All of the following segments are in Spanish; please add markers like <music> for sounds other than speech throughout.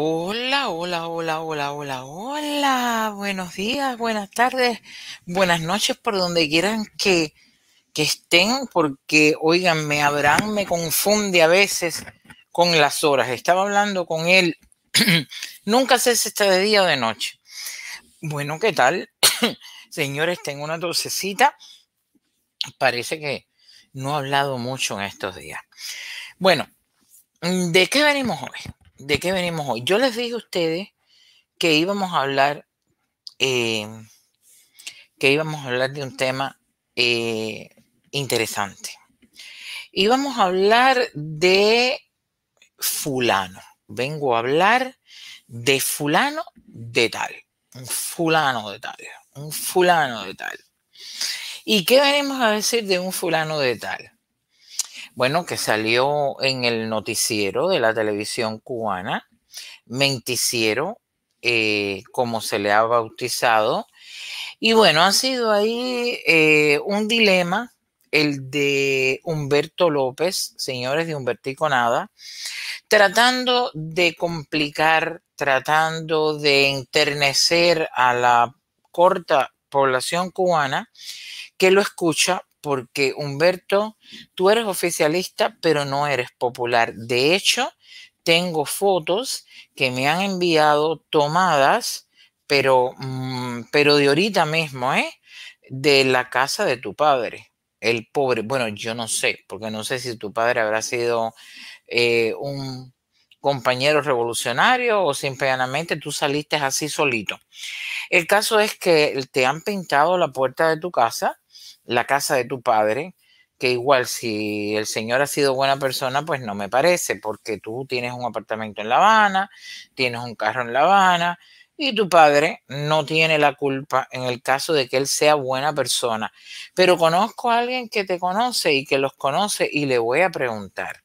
Hola, hola, hola, hola, hola, hola. Buenos días, buenas tardes, buenas noches por donde quieran que, que estén, porque, oigan, Abraham me confunde a veces con las horas. Estaba hablando con él, <clears throat> nunca sé si está de día o de noche. Bueno, ¿qué tal? <clears throat> Señores, tengo una dulcecita. Parece que no he hablado mucho en estos días. Bueno, ¿de qué venimos hoy? ¿De qué venimos hoy? Yo les dije a ustedes que íbamos a hablar, eh, que íbamos a hablar de un tema eh, interesante. Íbamos a hablar de fulano. Vengo a hablar de fulano de tal. Un fulano de tal. Un fulano de tal. ¿Y qué venimos a decir de un fulano de tal? Bueno, que salió en el noticiero de la televisión cubana, menticiero, eh, como se le ha bautizado. Y bueno, ha sido ahí eh, un dilema, el de Humberto López, señores de Humbertico Nada, tratando de complicar, tratando de enternecer a la corta población cubana que lo escucha porque Humberto, tú eres oficialista, pero no eres popular. De hecho, tengo fotos que me han enviado tomadas, pero, mm, pero de ahorita mismo, ¿eh? De la casa de tu padre. El pobre, bueno, yo no sé, porque no sé si tu padre habrá sido eh, un compañero revolucionario o simplemente tú saliste así solito. El caso es que te han pintado la puerta de tu casa la casa de tu padre, que igual si el señor ha sido buena persona, pues no me parece, porque tú tienes un apartamento en La Habana, tienes un carro en La Habana, y tu padre no tiene la culpa en el caso de que él sea buena persona. Pero conozco a alguien que te conoce y que los conoce y le voy a preguntar.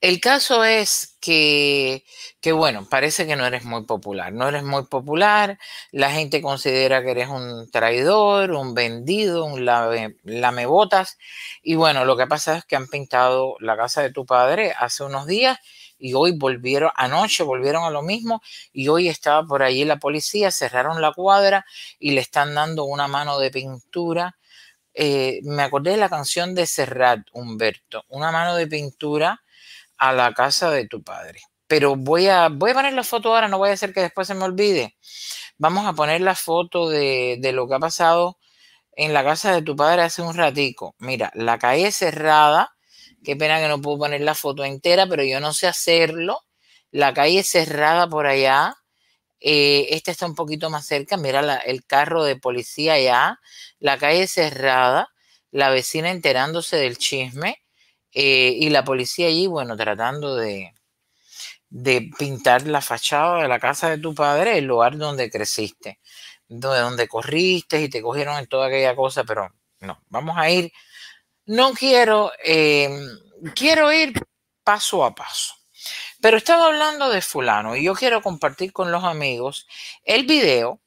El caso es que, que, bueno, parece que no eres muy popular. No eres muy popular, la gente considera que eres un traidor, un vendido, un lame, lamebotas. Y bueno, lo que pasa es que han pintado la casa de tu padre hace unos días y hoy volvieron, anoche volvieron a lo mismo y hoy estaba por allí la policía, cerraron la cuadra y le están dando una mano de pintura. Eh, me acordé de la canción de Serrat, Humberto, una mano de pintura a la casa de tu padre. Pero voy a, voy a poner la foto ahora, no voy a hacer que después se me olvide. Vamos a poner la foto de, de lo que ha pasado en la casa de tu padre hace un ratico. Mira, la calle cerrada. Qué pena que no puedo poner la foto entera, pero yo no sé hacerlo. La calle cerrada por allá. Eh, esta está un poquito más cerca. Mira el carro de policía allá. La calle cerrada. La vecina enterándose del chisme. Eh, y la policía allí, bueno, tratando de, de pintar la fachada de la casa de tu padre, el lugar donde creciste, donde, donde corriste y te cogieron en toda aquella cosa, pero no, vamos a ir, no quiero, em, quiero ir paso a paso. Pero estaba hablando de fulano y yo quiero compartir con los amigos el video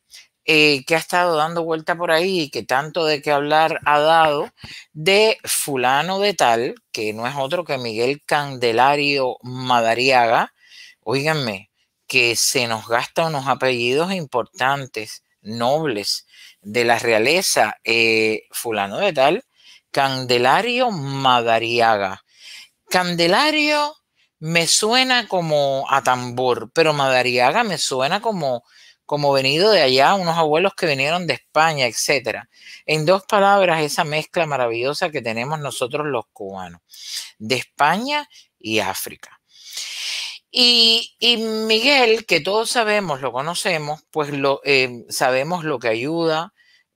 eh, que ha estado dando vuelta por ahí y que tanto de qué hablar ha dado de fulano de tal, que no es otro que Miguel Candelario Madariaga, oíganme, que se nos gasta unos apellidos importantes, nobles, de la realeza, eh, fulano de tal, Candelario Madariaga. Candelario me suena como a tambor, pero Madariaga me suena como como venido de allá, unos abuelos que vinieron de España, etcétera. En dos palabras, esa mezcla maravillosa que tenemos nosotros los cubanos, de España y África. Y, Miguel, que todos sabemos, lo conocemos, pues lo, eh, sabemos lo que ayuda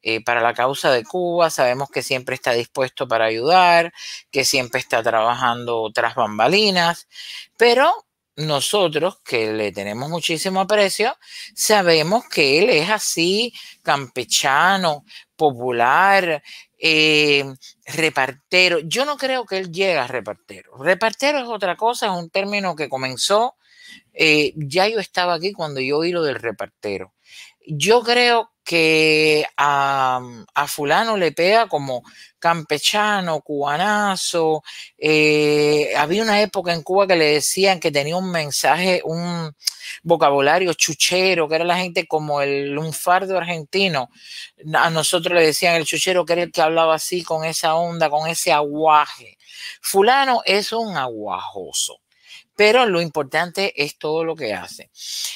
eh, para la causa de Cuba, sabemos que siempre está dispuesto para ayudar, que siempre está trabajando tras bambalinas, pero nosotros, que le tenemos muchísimo aprecio, sabemos que él es así, campechano, popular, eh, repartero. Yo no creo que él llegue a repartero. Repartero es otra cosa, es un término que comenzó, eh, ya yo estaba aquí cuando yo oí lo del repartero. Yo creo que a, fulano le pega como campechano, cubanazo. Eh, había una época en Cuba que le decían que tenía un mensaje, un vocabulario chuchero, que era la gente como el lunfardo argentino. A nosotros le decían el chuchero, que era el que hablaba así, con esa onda, con ese aguaje. Fulano es un aguajoso pero lo importante es todo lo que hace.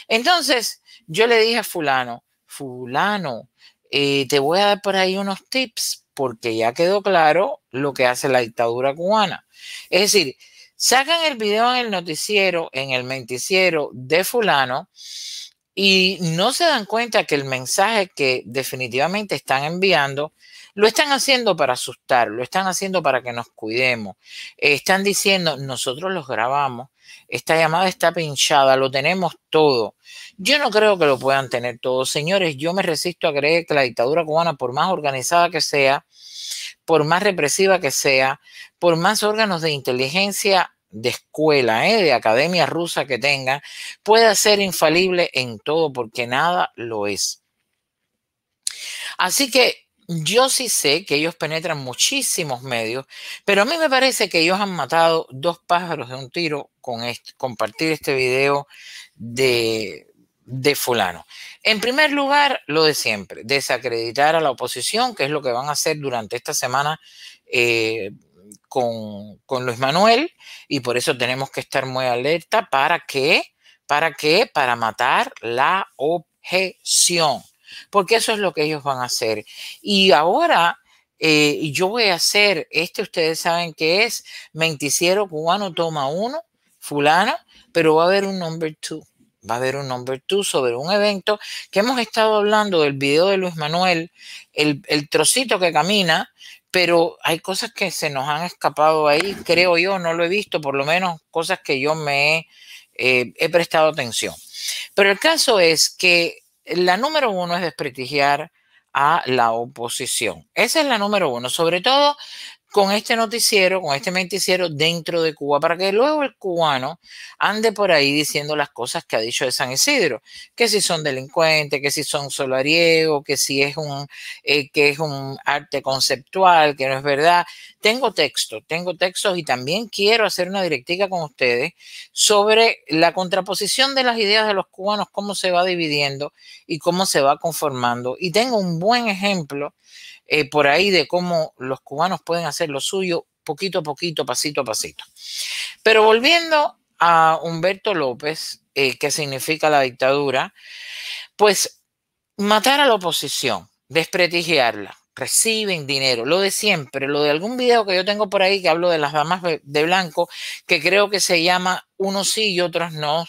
Entonces, yo le dije a fulano, fulano, eh, te voy a dar por ahí unos tips porque ya quedó claro lo que hace la dictadura cubana. Es decir, sacan el video en el noticiero, en el menticiero de fulano y no se dan cuenta que el mensaje que definitivamente están enviando lo están haciendo para asustar, lo están haciendo para que nos cuidemos. están diciendo, nosotros los grabamos, esta llamada está pinchada, lo tenemos todo. Yo no creo que lo puedan tener todo. Señores, yo me resisto a creer que la dictadura cubana, por más organizada que sea, por más represiva que sea, por más órganos de inteligencia de escuela, ¿eh? de academia rusa que tenga, pueda ser infalible en todo, porque nada lo es. Así que yo sí sé que ellos penetran muchísimos medios, pero a mí me parece que ellos han matado dos pájaros de un tiro con compartir este video de, de fulano. En primer lugar, lo de siempre, desacreditar a la oposición, que es lo que van a hacer durante esta semana eh, con, con, Luis Manuel, y por eso tenemos que estar muy alerta. ¿Para qué? ¿Para qué? Para matar la objeción porque eso es lo que ellos van a hacer. Y ahora eh, yo voy a hacer, este ustedes saben que es Menticiero Cubano Toma Uno, fulano, pero va a haber un number two. Va a haber un number two sobre un evento que hemos estado hablando del video de Luis Manuel, el, trocito que camina, pero hay cosas que se nos han escapado ahí, creo yo, no lo he visto, por lo menos cosas que yo me he, eh, he prestado atención. Pero el caso es que la número uno es desprestigiar a la oposición. Esa es la número uno, sobre todo con este noticiero, con este noticiero dentro de Cuba, para que luego el cubano ande por ahí diciendo las cosas que ha dicho de San Isidro, que si son delincuentes, que si son solariegos, que si es un, eh, que es un arte conceptual, que no es verdad. Tengo texto, tengo textos y también quiero hacer una directiva con ustedes sobre la contraposición de las ideas de los cubanos, cómo se va dividiendo y cómo se va conformando. Y tengo un buen ejemplo eh, por ahí de cómo los cubanos pueden hacer lo suyo poquito a poquito, pasito a pasito. Pero volviendo a Humberto López, eh, que significa la dictadura, pues matar a la oposición, desprestigiarla, reciben dinero, lo de siempre, lo de algún video que yo tengo por ahí que hablo de las damas de blanco, que creo que se llama unos sí y otros no.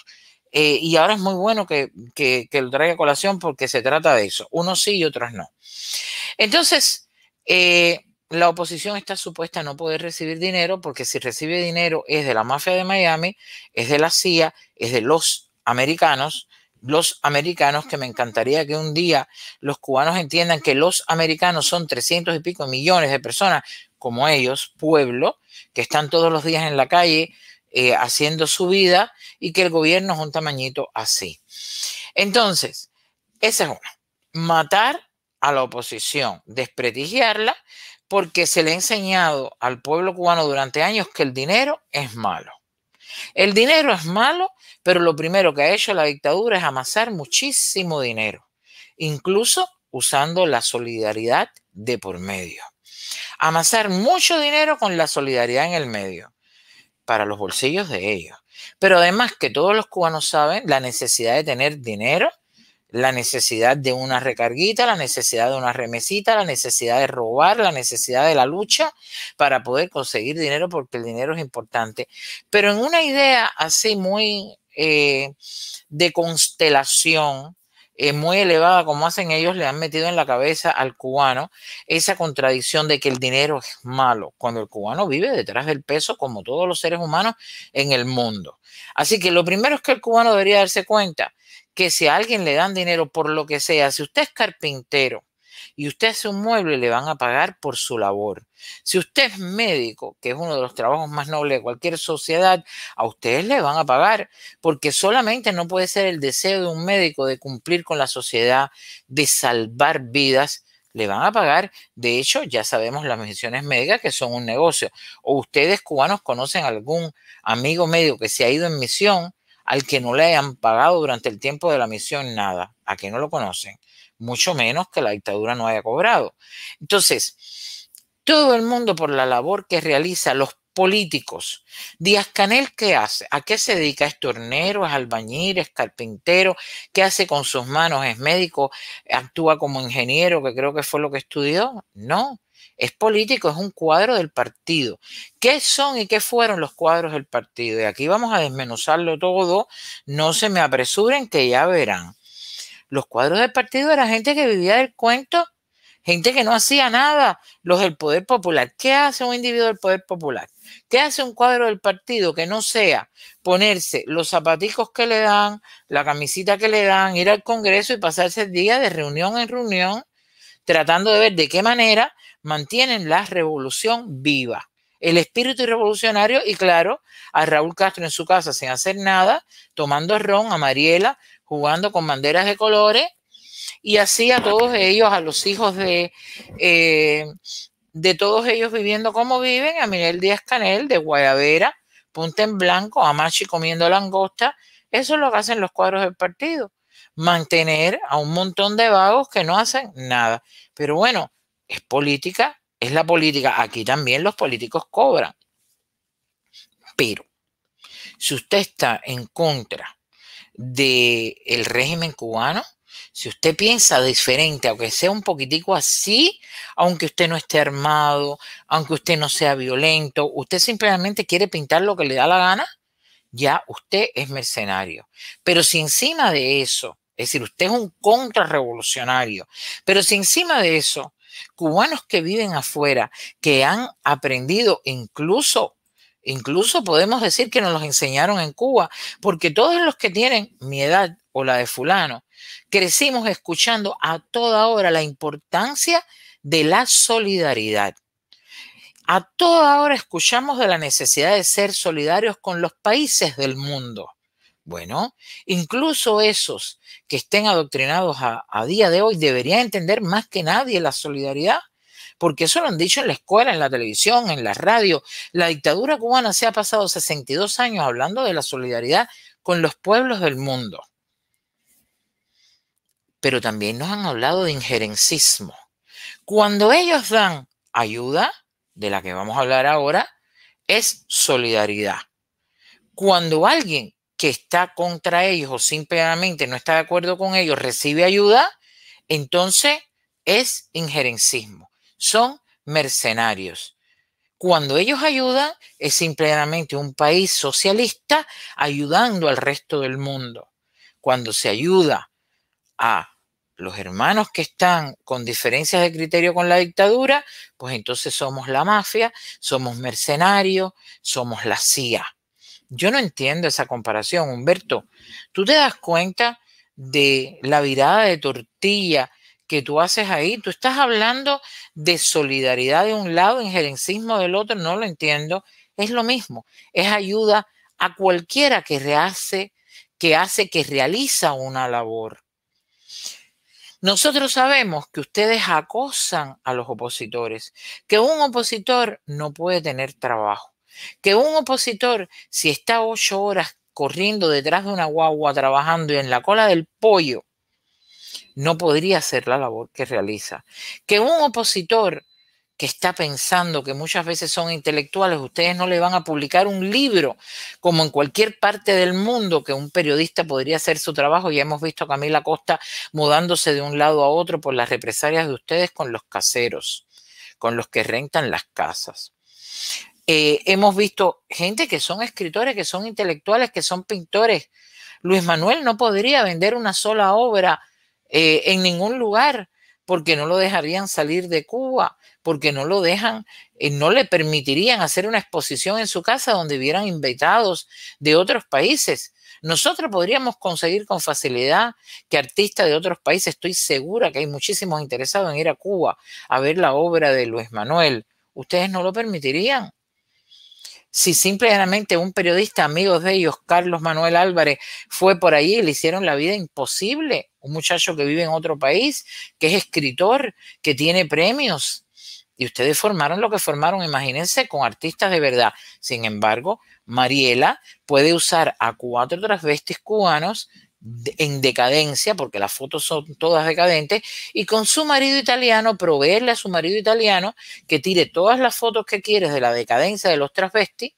Eh, y ahora es muy bueno que, que, que, lo traiga a colación porque se trata de eso, unos sí y otros no. Entonces, eh, la oposición está supuesta a no poder recibir dinero porque si recibe dinero es de la mafia de Miami, es de la CIA, es de los americanos, los americanos que me encantaría que un día los cubanos entiendan que los americanos son 300 y pico millones de personas como ellos, pueblo, que están todos los días en la calle eh, haciendo su vida y que el gobierno es un tamañito así. Entonces, esa es una. Matar a la oposición, desprestigiarla, porque se le ha enseñado al pueblo cubano durante años que el dinero es malo. El dinero es malo, pero lo primero que ha hecho la dictadura es amasar muchísimo dinero, incluso usando la solidaridad de por medio. Amasar mucho dinero con la solidaridad en el medio, para los bolsillos de ellos. Pero además que todos los cubanos saben la necesidad de tener dinero la necesidad de una recarguita, la necesidad de una remesita, la necesidad de robar, la necesidad de la lucha para poder conseguir dinero porque el dinero es importante. Pero en una idea así muy eh, de constelación, eh, muy elevada como hacen ellos, le han metido en la cabeza al cubano esa contradicción de que el dinero es malo, cuando el cubano vive detrás del peso como todos los seres humanos en el mundo. Así que lo primero es que el cubano debería darse cuenta que si a alguien le dan dinero por lo que sea, si usted es carpintero y usted hace un mueble, le van a pagar por su labor. Si usted es médico, que es uno de los trabajos más nobles de cualquier sociedad, a ustedes le van a pagar, porque solamente no puede ser el deseo de un médico de cumplir con la sociedad, de salvar vidas, le van a pagar. De hecho, ya sabemos las misiones médicas que son un negocio. O ustedes cubanos conocen algún amigo médico que se ha ido en misión al que no le hayan pagado durante el tiempo de la misión nada, a que no lo conocen, mucho menos que la dictadura no haya cobrado. Entonces, todo el mundo por la labor que realiza los políticos. Díaz Canel, ¿qué hace? ¿A qué se dedica? ¿Es tornero? ¿Es albañil? ¿Es carpintero? ¿Qué hace con sus manos? ¿Es médico? ¿Actúa como ingeniero, que creo que fue lo que estudió? No, es político, es un cuadro del partido. ¿Qué son y qué fueron los cuadros del partido? Y aquí vamos a desmenuzarlo todo. No se me apresuren que ya verán. Los cuadros del partido era gente que vivía del cuento gente que no hacía nada, los del poder popular. ¿Qué hace un individuo del poder popular? ¿Qué hace un cuadro del partido que no sea ponerse los zapaticos que le dan, la camisita que le dan, ir al Congreso y pasarse el día de reunión en reunión, tratando de ver de qué manera mantienen la revolución viva? El espíritu revolucionario y claro, a Raúl Castro en su casa sin hacer nada, tomando ron, a Mariela, jugando con banderas de colores y así a todos ellos, a los hijos de, eh, de todos ellos viviendo como viven, a Miguel Díaz Canel de Guayavera, Punta en Blanco, a Machi comiendo langosta, eso es lo que hacen los cuadros del partido, mantener a un montón de vagos que no hacen nada. Pero bueno, es política, es la política, aquí también los políticos cobran. Pero si usted está en contra del el régimen cubano, si usted piensa diferente, aunque sea un poquitico así, aunque usted no esté armado, aunque usted no sea violento, usted simplemente quiere pintar lo que le da la gana, ya usted es mercenario. Pero si encima de eso, es decir, usted es un contrarrevolucionario, pero si encima de eso, cubanos que viven afuera, que han aprendido incluso Incluso podemos decir que nos los enseñaron en Cuba, porque todos los que tienen mi edad o la de fulano, crecimos escuchando a toda hora la importancia de la solidaridad. A toda hora escuchamos de la necesidad de ser solidarios con los países del mundo. Bueno, incluso esos que estén adoctrinados a, día de hoy deberían entender más que nadie la solidaridad, porque eso lo han dicho en la escuela, en la televisión, en la radio. La dictadura cubana se ha pasado 62 años hablando de la solidaridad con los pueblos del mundo pero también nos han hablado de injerencismo. Cuando ellos dan ayuda, de la que vamos a hablar ahora, es solidaridad. Cuando alguien que está contra ellos o simplemente no está de acuerdo con ellos recibe ayuda, entonces es injerencismo. Son mercenarios. Cuando ellos ayudan, es simplemente un país socialista ayudando al resto del mundo. Cuando se ayuda a los hermanos que están con diferencias de criterio con la dictadura, pues entonces somos la mafia, somos mercenarios, somos la CIA. Yo no entiendo esa comparación, Humberto. ¿Tú te das cuenta de la virada de tortilla que tú haces ahí? Tú estás hablando de solidaridad de un lado, injerencismo del otro, no lo entiendo. Es lo mismo, es ayuda a cualquiera que hace, que hace, que realiza una labor. Nosotros sabemos que ustedes acosan a los opositores, que un opositor no puede tener trabajo, que un opositor, si está ocho horas corriendo detrás de una guagua trabajando y en la cola del pollo, no podría hacer la labor que realiza. Que un opositor que está pensando que muchas veces son intelectuales, ustedes no le van a publicar un libro como en cualquier parte del mundo que un periodista podría hacer su trabajo. Ya hemos visto a Camila Costa mudándose de un lado a otro por las represalias de ustedes con los caseros, con los que rentan las casas. Eh, hemos visto gente que son escritores, que son intelectuales, que son pintores. Luis Manuel no podría vender una sola obra eh, en ningún lugar porque no lo dejarían salir de Cuba porque no lo dejan, eh, no le permitirían hacer una exposición en su casa donde vieran invitados de otros países. Nosotros podríamos conseguir con facilidad que artistas de otros países, estoy segura que hay muchísimos interesados en ir a Cuba a ver la obra de Luis Manuel. ¿Ustedes no lo permitirían? Si simplemente un periodista, amigo de ellos, Carlos Manuel Álvarez, fue por ahí y le hicieron la vida imposible, un muchacho que vive en otro país, que es escritor, que tiene premios, y ustedes formaron lo que formaron, imagínense, con artistas de verdad. Sin embargo, Mariela puede usar a cuatro travestis cubanos en decadencia, porque las fotos son todas decadentes, y con su marido italiano, proveerle a su marido italiano que tire todas las fotos que quieres de la decadencia de los travestis,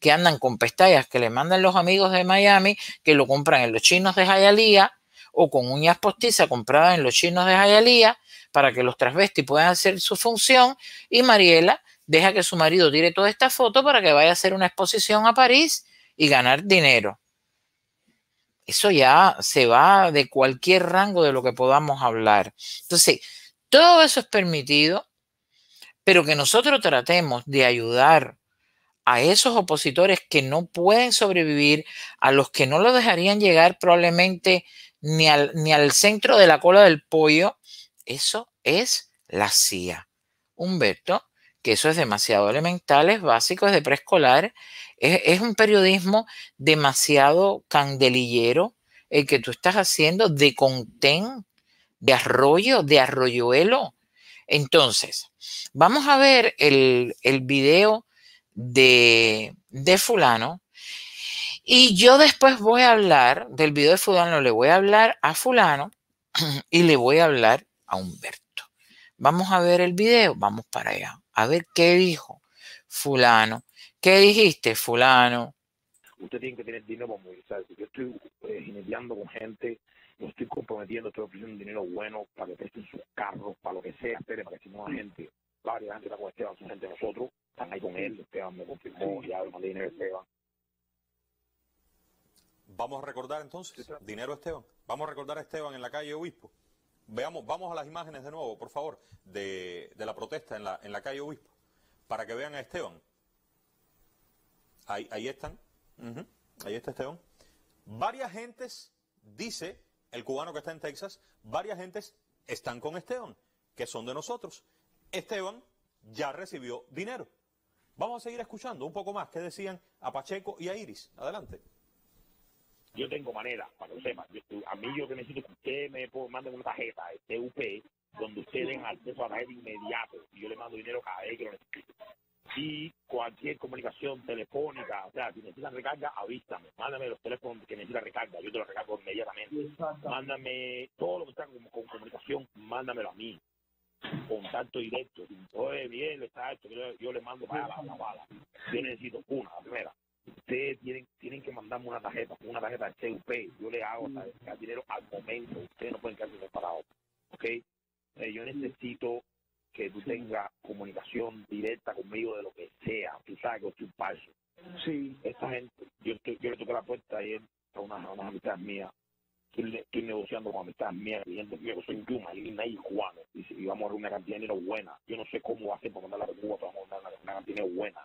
que andan con pestañas que le mandan los amigos de Miami, que lo compran en los chinos de Hialeah, o con uñas postizas compradas en los chinos de Hialeah, para que los transvestis puedan hacer su función y Mariela deja que su marido tire toda esta foto para que vaya a hacer una exposición a París y ganar dinero. Eso ya se va de cualquier rango de lo que podamos hablar. Entonces, todo eso es permitido, pero que nosotros tratemos de ayudar a esos opositores que no pueden sobrevivir, a los que no lo dejarían llegar probablemente ni al, ni al centro de la cola del pollo, eso es la CIA. Humberto, que eso es demasiado elemental, es básico, es de preescolar, es, un periodismo demasiado candelillero el que tú estás haciendo de contén, de arroyo, de arroyuelo. Entonces, vamos a ver el, el video de, de fulano y yo después voy a hablar del video de fulano, le voy a hablar a fulano y le voy a hablar a Humberto. Vamos a ver el video, vamos para allá. A ver qué dijo fulano. ¿Qué dijiste, fulano? Usted tiene que tener dinero para movilizarse. Yo estoy eh, con gente, lo estoy comprometiendo, estoy ofreciendo dinero bueno para que presten sus carros, para lo que sea, espere, para que si no la gente, varias gente está con Esteban, son gente de nosotros, están ahí con él, Esteban me confirmó, ya le mandé dinero a Esteban. Vamos a recordar entonces, dinero a Esteban. Vamos a recordar a Esteban en la calle Obispo. Veamos, vamos a las imágenes de nuevo, por favor, de, la protesta en la, en la calle Obispo, para que vean a Esteban. Ahí, ahí están. Ahí está Esteban. Varias gentes, dice el cubano que está en Texas, varias gentes están con Esteban, que son de nosotros. Esteban ya recibió dinero. Vamos a seguir escuchando un poco más qué decían a Pacheco y a Iris. Adelante yo tengo manera, para que sepan. a mí yo que necesito que ustedes me manden una tarjeta, TUP, donde ustedes den acceso a la tarjeta inmediato. Y yo le mando dinero cada vez que lo necesito. Y cualquier comunicación telefónica, o sea, si necesitan recarga, avísame. Mándame los teléfonos que necesitan recarga, yo te los recargo inmediatamente. Mándame todo lo que está con, comunicación, mándamelo a mí. Contacto directo. Oye, bien, está hecho, yo, le mando para la, la bala. Yo necesito una, la primera ustedes tienen, tienen que mandarme una tarjeta, una tarjeta de CUP, yo le hago el dinero al momento, ustedes no pueden quedarse separados, ¿ok? Eh, yo necesito que tú tengas comunicación directa conmigo de lo que sea, tú sabes que estoy falso. Sí. Esta gente, yo, yo le toqué la puerta ayer a unas, una amistades mías, estoy, estoy, negociando con amistades mías, clientes míos que soy Yuma y Nay Juan, y, y vamos a dar una cantidad de dinero buena. Yo no sé cómo va a ser para mandar la Cuba, pero vamos a dar una, una cantidad de dinero buena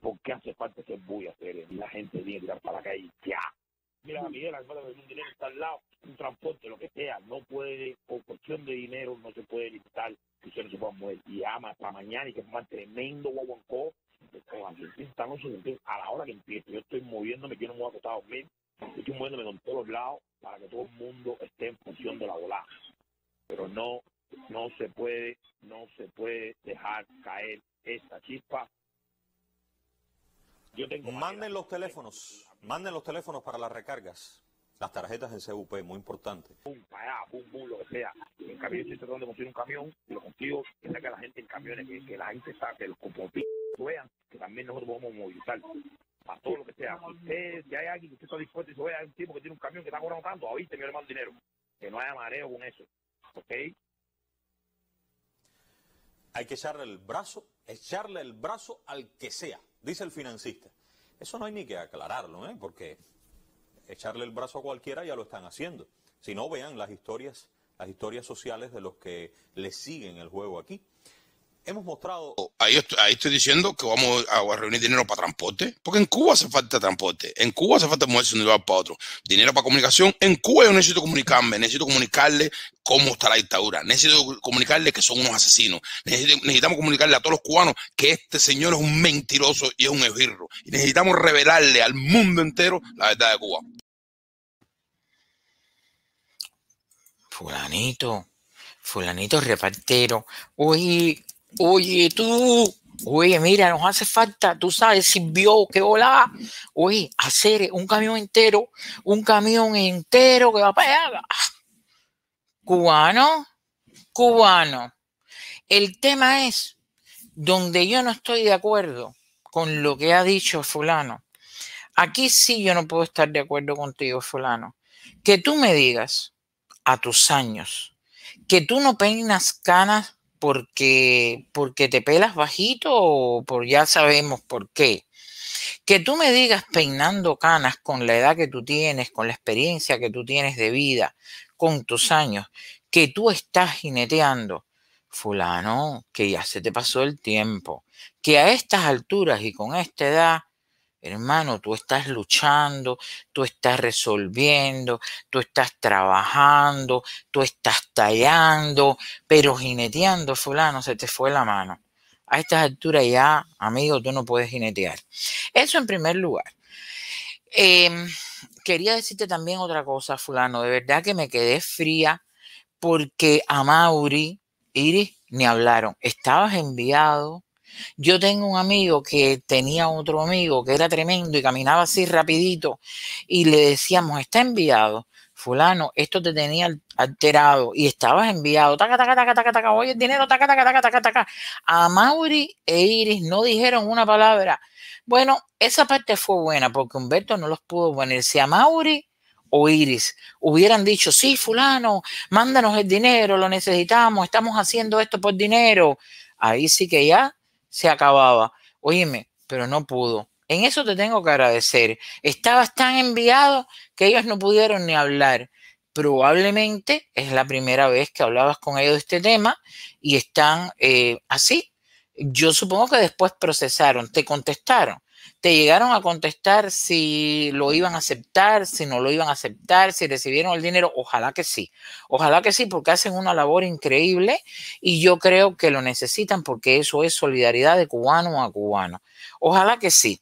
porque hace falta ser bulla hacer y la gente viene a tirar para la calle ya. Mira, Miguel, un dinero está al lado, un transporte, lo que sea, no puede, por cuestión de dinero, no se puede limitar que usted no se pueda mover. Y ama hasta mañana y que ponga tremendo guaguancó, a la hora que empiece. Yo estoy moviéndome, yo no me voy a acostar a dormir, estoy moviéndome con todos los lados para que todo el mundo esté en función de la bola. Pero no, no se puede, no se puede dejar caer esta chispa manden los teléfonos, manden los teléfonos para las recargas. Las tarjetas del CUP, muy importante. Pum, para allá, pum, pum, lo que sea. En cambio, estoy tratando de conseguir un camión lo consigo que saque a la gente en camiones, que, que la gente saque, los componentes vean que también nosotros podemos movilizar para todo lo que sea. Si, usted, si hay alguien que usted está dispuesto y se vea un tipo que tiene un camión que está cobrando tanto, yo le mando dinero. Que no haya mareo con eso. ¿Ok? Hay que echarle el brazo, echarle el brazo al que sea dice el financista. Eso no hay ni que aclararlo, ¿eh? porque echarle el brazo a cualquiera ya lo están haciendo. Si no, vean las historias, las historias sociales de los que le siguen el juego aquí. Hemos mostrado... Ahí estoy, ahí estoy diciendo que vamos a reunir dinero para transporte, porque en Cuba hace falta transporte, en Cuba hace falta moverse de un lugar para otro. Dinero para comunicación, en Cuba yo necesito comunicarme, necesito comunicarle cómo está la dictadura, necesito comunicarle que son unos asesinos, necesitamos comunicarle a todos los cubanos que este señor es un mentiroso y es un esbirro, y necesitamos revelarle al mundo entero la verdad de Cuba. Fulanito, fulanito repartero, oye, oye tú, oye, mira, nos hace falta, tú sabes, si vio que hola, oye, hacer un camión entero, un camión entero que va para allá. Cubano, cubano. El tema es donde yo no estoy de acuerdo con lo que ha dicho fulano. Aquí sí yo no puedo estar de acuerdo contigo, fulano. Que tú me digas, a tus años. Que tú no peinas canas porque, porque te pelas bajito o por ya sabemos por qué. Que tú me digas peinando canas con la edad que tú tienes, con la experiencia que tú tienes de vida, con tus años, que tú estás jineteando. Fulano, que ya se te pasó el tiempo, que a estas alturas y con esta edad Hermano, tú estás luchando, tú estás resolviendo, tú estás trabajando, tú estás tallando, pero jineteando, fulano, se te fue la mano. A estas alturas ya, amigo, tú no puedes jinetear. Eso en primer lugar. Em, quería decirte también otra cosa, fulano. De verdad que me quedé fría porque a Mauri, Iris, ni hablaron. Estabas enviado yo tengo un amigo que tenía otro amigo que era tremendo y caminaba así rapidito y le decíamos, está enviado. Fulano, esto te tenía alterado y estabas enviado. Taca, taca, taca, taca, taca. Oye, el dinero, taca, taca, taca, taca, taca. A Mauri e Iris no dijeron una palabra. Bueno, esa parte fue buena porque Humberto no los pudo poner. Si a Mauri o Iris hubieran dicho, sí, fulano, mándanos el dinero, lo necesitamos, estamos haciendo esto por dinero, ahí sí que ya se acababa. Óyeme, pero no pudo. En eso te tengo que agradecer. Estabas tan enviado que ellos no pudieron ni hablar. Probablemente es la primera vez que hablabas con ellos de este tema y están eh, así. Yo supongo que después procesaron, te contestaron te llegaron a contestar si lo iban a aceptar, si no lo iban a aceptar, si recibieron el dinero. Ojalá que sí. Ojalá que sí, porque hacen una labor increíble y yo creo que lo necesitan porque eso es solidaridad de cubano a cubano. Ojalá que sí.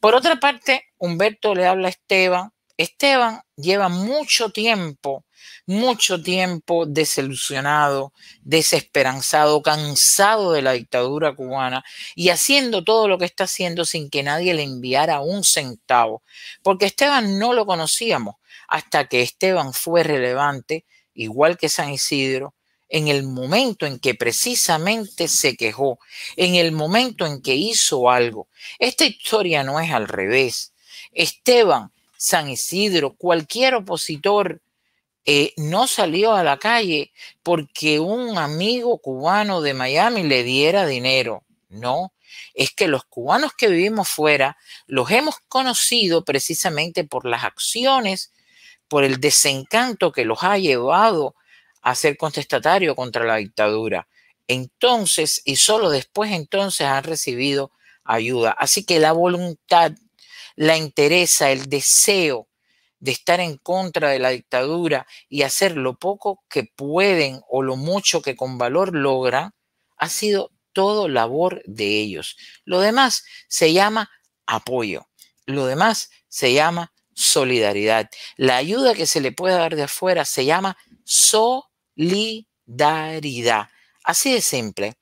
Por otra parte, Humberto le habla a Esteban. Esteban lleva mucho tiempo mucho tiempo desilusionado, desesperanzado, cansado de la dictadura cubana y haciendo todo lo que está haciendo sin que nadie le enviara un centavo. Porque Esteban no lo conocíamos hasta que Esteban fue relevante, igual que San Isidro, en el momento en que precisamente se quejó, en el momento en que hizo algo. Esta historia no es al revés. Esteban, San Isidro, cualquier opositor eh, no salió a la calle porque un amigo cubano de Miami le diera dinero. No, es que los cubanos que vivimos fuera los hemos conocido precisamente por las acciones, por el desencanto que los ha llevado a ser contestatario contra la dictadura. Entonces, y solo después entonces han recibido ayuda. Así que la voluntad, la interesa, el deseo de estar en contra de la dictadura y hacer lo poco que pueden o lo mucho que con valor logran, ha sido todo labor de ellos. Lo demás se llama apoyo. Lo demás se llama solidaridad. La ayuda que se le puede dar de afuera se llama solidaridad. Así de simple.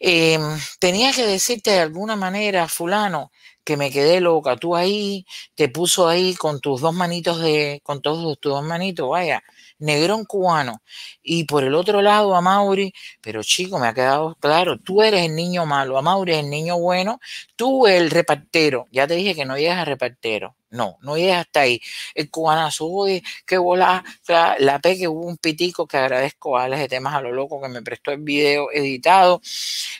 Em, tenía que decirte de alguna manera, fulano, que me quedé loca. Tú ahí, te puso ahí con tus dos manitos de, con todos tus dos manitos, vaya, negrón cubano. Y por el otro lado a Mauri, pero chico, me ha quedado claro, tú eres el niño malo, a Mauri es el niño bueno, tú el repartero. Ya te dije que no llegas a repartero. No, no llegas hasta ahí. El cubanazo, uy, qué bola, la, la que hubo un pitico que agradezco a Alex de temas a lo loco que me prestó el video editado.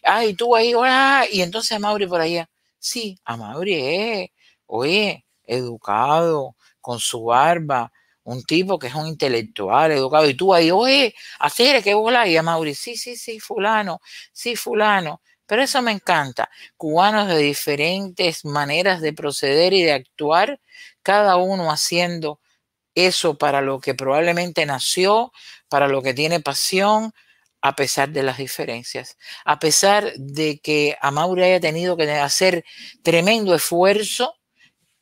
Ay, tú ahí, hola, y entonces Mauri por allá Sí, Amaury es, oye, educado, con su barba, un tipo que es un intelectual, educado, y tú ahí, oye, hacer que bola, y a Mauri, sí, sí, sí, fulano, sí, fulano. Pero eso me encanta. Cubanos de diferentes maneras de proceder y de actuar, cada uno haciendo eso para lo que probablemente nació, para lo que tiene pasión, a pesar de las diferencias, a pesar de que a Mauri haya tenido que hacer tremendo esfuerzo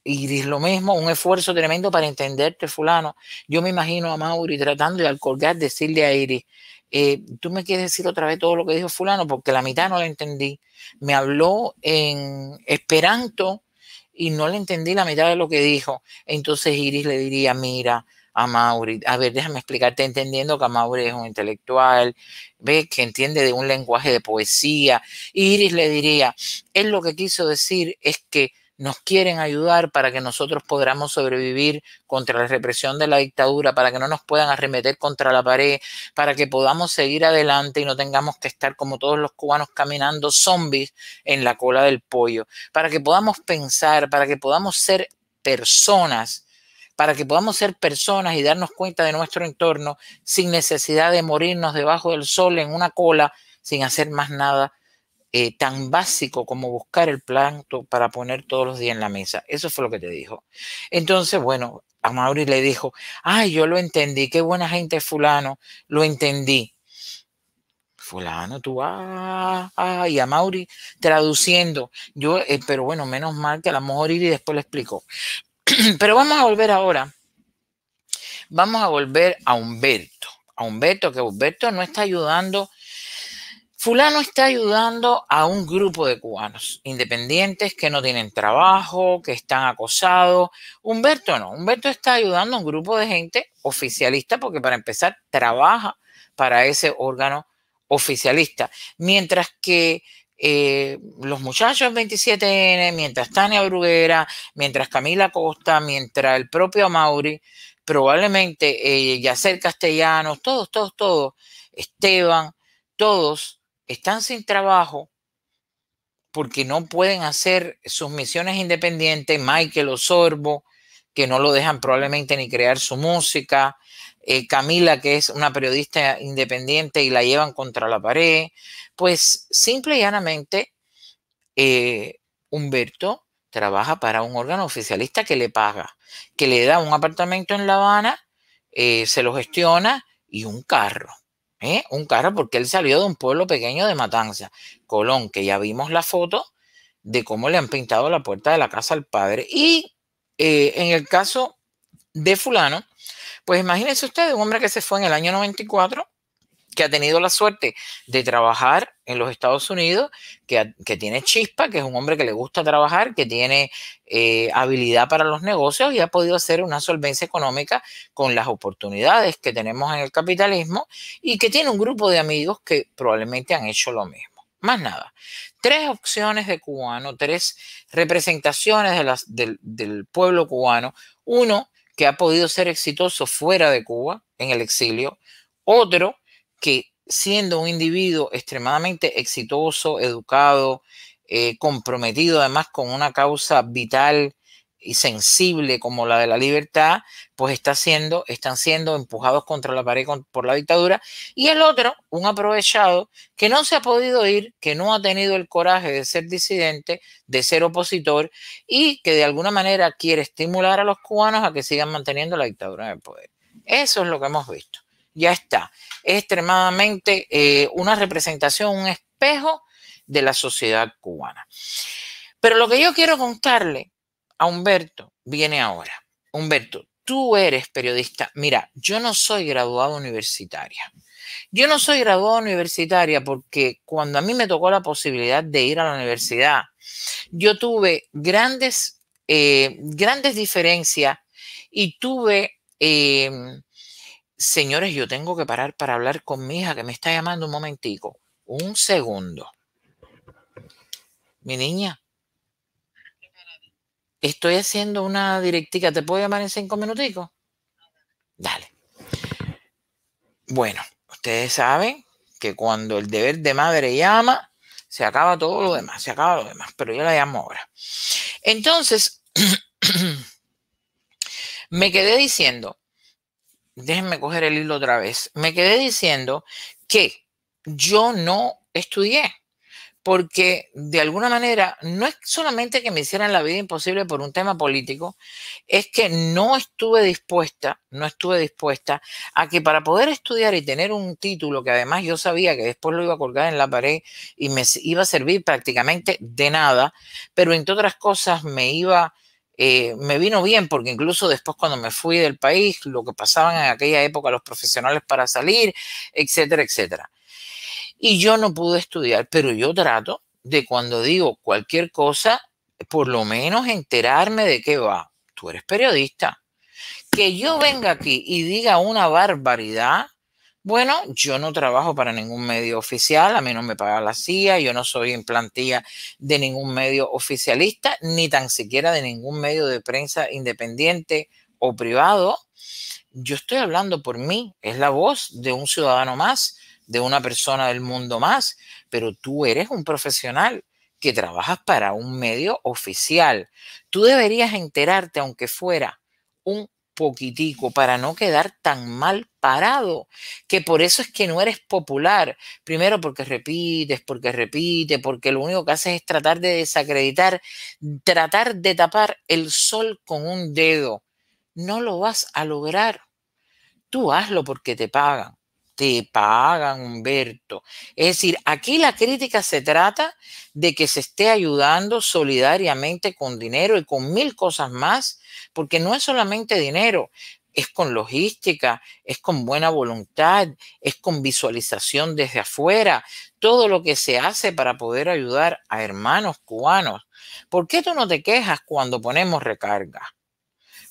y lo mismo, un esfuerzo tremendo para entenderte, fulano. Yo me imagino a Mauri tratando de al colgar decirle a Iris, eh, tú me quieres decir otra vez todo lo que dijo fulano, porque la mitad no la entendí. Me habló en esperanto y no le entendí la mitad de lo que dijo. Entonces Iris le diría, mira, a Mauri, a ver, déjame explicarte, entendiendo que Mauri es un intelectual, ve que entiende de un lenguaje de poesía. Iris le diría, él lo que quiso decir es que nos quieren ayudar para que nosotros podamos sobrevivir contra la represión de la dictadura, para que no nos puedan arremeter contra la pared, para que podamos seguir adelante y no tengamos que estar como todos los cubanos caminando zombies en la cola del pollo, para que podamos pensar, para que podamos ser personas para que podamos ser personas y darnos cuenta de nuestro entorno sin necesidad de morirnos debajo del sol en una cola, sin hacer más nada eh, tan básico como buscar el planto para poner todos los días en la mesa. Eso fue lo que te dijo. Entonces, bueno, a Mauri le dijo, ay, yo lo entendí, qué buena gente fulano, lo entendí. Fulano, tú, ah, ah, y a Mauri traduciendo. Yo, eh, pero bueno, menos mal que a lo mejor y después le explicó. <clears throat> pero vamos a volver ahora. Vamos a volver a Humberto. A Humberto, que Humberto no está ayudando Fulano está ayudando a un grupo de cubanos independientes que no tienen trabajo, que están acosados. Humberto no, Humberto está ayudando a un grupo de gente oficialista porque para empezar trabaja para ese órgano oficialista. Mientras que eh, los muchachos 27N, mientras Tania Bruguera, mientras Camila Costa, mientras el propio Mauri, probablemente eh, Yacer Castellanos, todos, todos, todos, Esteban, todos están sin trabajo porque no pueden hacer sus misiones independientes, Michael Osorbo, que no lo dejan probablemente ni crear su música, eh, Camila, que es una periodista independiente y la llevan contra la pared, pues simple y llanamente eh, Humberto trabaja para un órgano oficialista que le paga, que le da un apartamento en La Habana, eh, se lo gestiona y un carro. ¿eh? un carro porque él salió de un pueblo pequeño de Matanza, Colón, que ya vimos la foto de cómo le han pintado la puerta de la casa al padre. Y en el caso de fulano, pues imagínense ustedes, un hombre que se fue en el año 94 que ha tenido la suerte de trabajar en los Estados Unidos, que, tiene chispa, que es un hombre que le gusta trabajar, que tiene eh, habilidad para los negocios y ha podido hacer una solvencia económica con las oportunidades que tenemos en el capitalismo y que tiene un grupo de amigos que probablemente han hecho lo mismo. Más nada. Tres opciones de cubano, tres representaciones del pueblo cubano. Uno que ha podido ser exitoso fuera de Cuba, en el exilio. Otro que siendo un individuo extremadamente exitoso, educado, eh, comprometido además con una causa vital y sensible como la de la libertad, pues está siendo, están siendo empujados contra la pared por la dictadura. Y el otro, un aprovechado, que no se ha podido ir, que no ha tenido el coraje de ser disidente, de ser opositor y que de alguna manera quiere estimular a los cubanos a que sigan manteniendo la dictadura en el poder. Eso es lo que hemos visto ya está. Es extremadamente eh, una representación, un espejo de la sociedad cubana. Pero lo que yo quiero contarle a Humberto viene ahora. Humberto, tú eres periodista. Mira, yo no soy graduado universitaria. Yo no soy graduado universitaria porque cuando a mí me tocó la posibilidad de ir a la universidad, yo tuve grandes, eh, grandes diferencias y tuve em, Señores, yo tengo que parar para hablar con mi hija que me está llamando un momentico. Un segundo. Mi niña. Estoy haciendo una directica. ¿Te puedo llamar en cinco minuticos? Dale. Bueno, ustedes saben que cuando el deber de madre llama, se acaba todo lo demás, se acaba lo demás, pero yo la llamo ahora. Entonces, <clears throat> me quedé diciendo déjenme coger el hilo otra vez. Me quedé diciendo que yo no estudié porque de alguna manera no es solamente que me hicieran la vida imposible por un tema político, es que no estuve dispuesta, no estuve dispuesta a que para poder estudiar y tener un título que además yo sabía que después lo iba a colgar en la pared y me iba a servir prácticamente de nada, pero entre otras cosas me iba... Eh, me vino bien porque incluso después cuando me fui del país, lo que pasaban en aquella época los profesionales para salir, etcétera, etcétera y yo no pude estudiar, pero yo trato de cuando digo cualquier cosa, por lo menos enterarme de qué va. Tú eres periodista. Que yo venga aquí y diga una barbaridad, bueno, yo no trabajo para ningún medio oficial, a mí no me paga la CIA, yo no soy en plantilla de ningún medio oficialista, ni tan siquiera de ningún medio de prensa independiente o privado. Yo estoy hablando por mí, es la voz de un ciudadano más de una persona del mundo más, pero tú eres un profesional que trabajas para un medio oficial. Tú deberías enterarte, aunque fuera un poquitico, para no quedar tan mal parado, que por eso es que no eres popular. Primero porque repites, porque repite, porque lo único que haces es tratar de desacreditar, tratar de tapar el sol con un dedo. No lo vas a lograr. Tú hazlo porque te pagan te pagan, Humberto. Es decir, aquí la crítica se trata de que se esté ayudando solidariamente con dinero y con mil cosas más, porque no es solamente dinero, es con logística, es con buena voluntad, es con visualización desde afuera, todo lo que se hace para poder ayudar a hermanos cubanos. ¿Por qué tú no te quejas cuando ponemos recarga?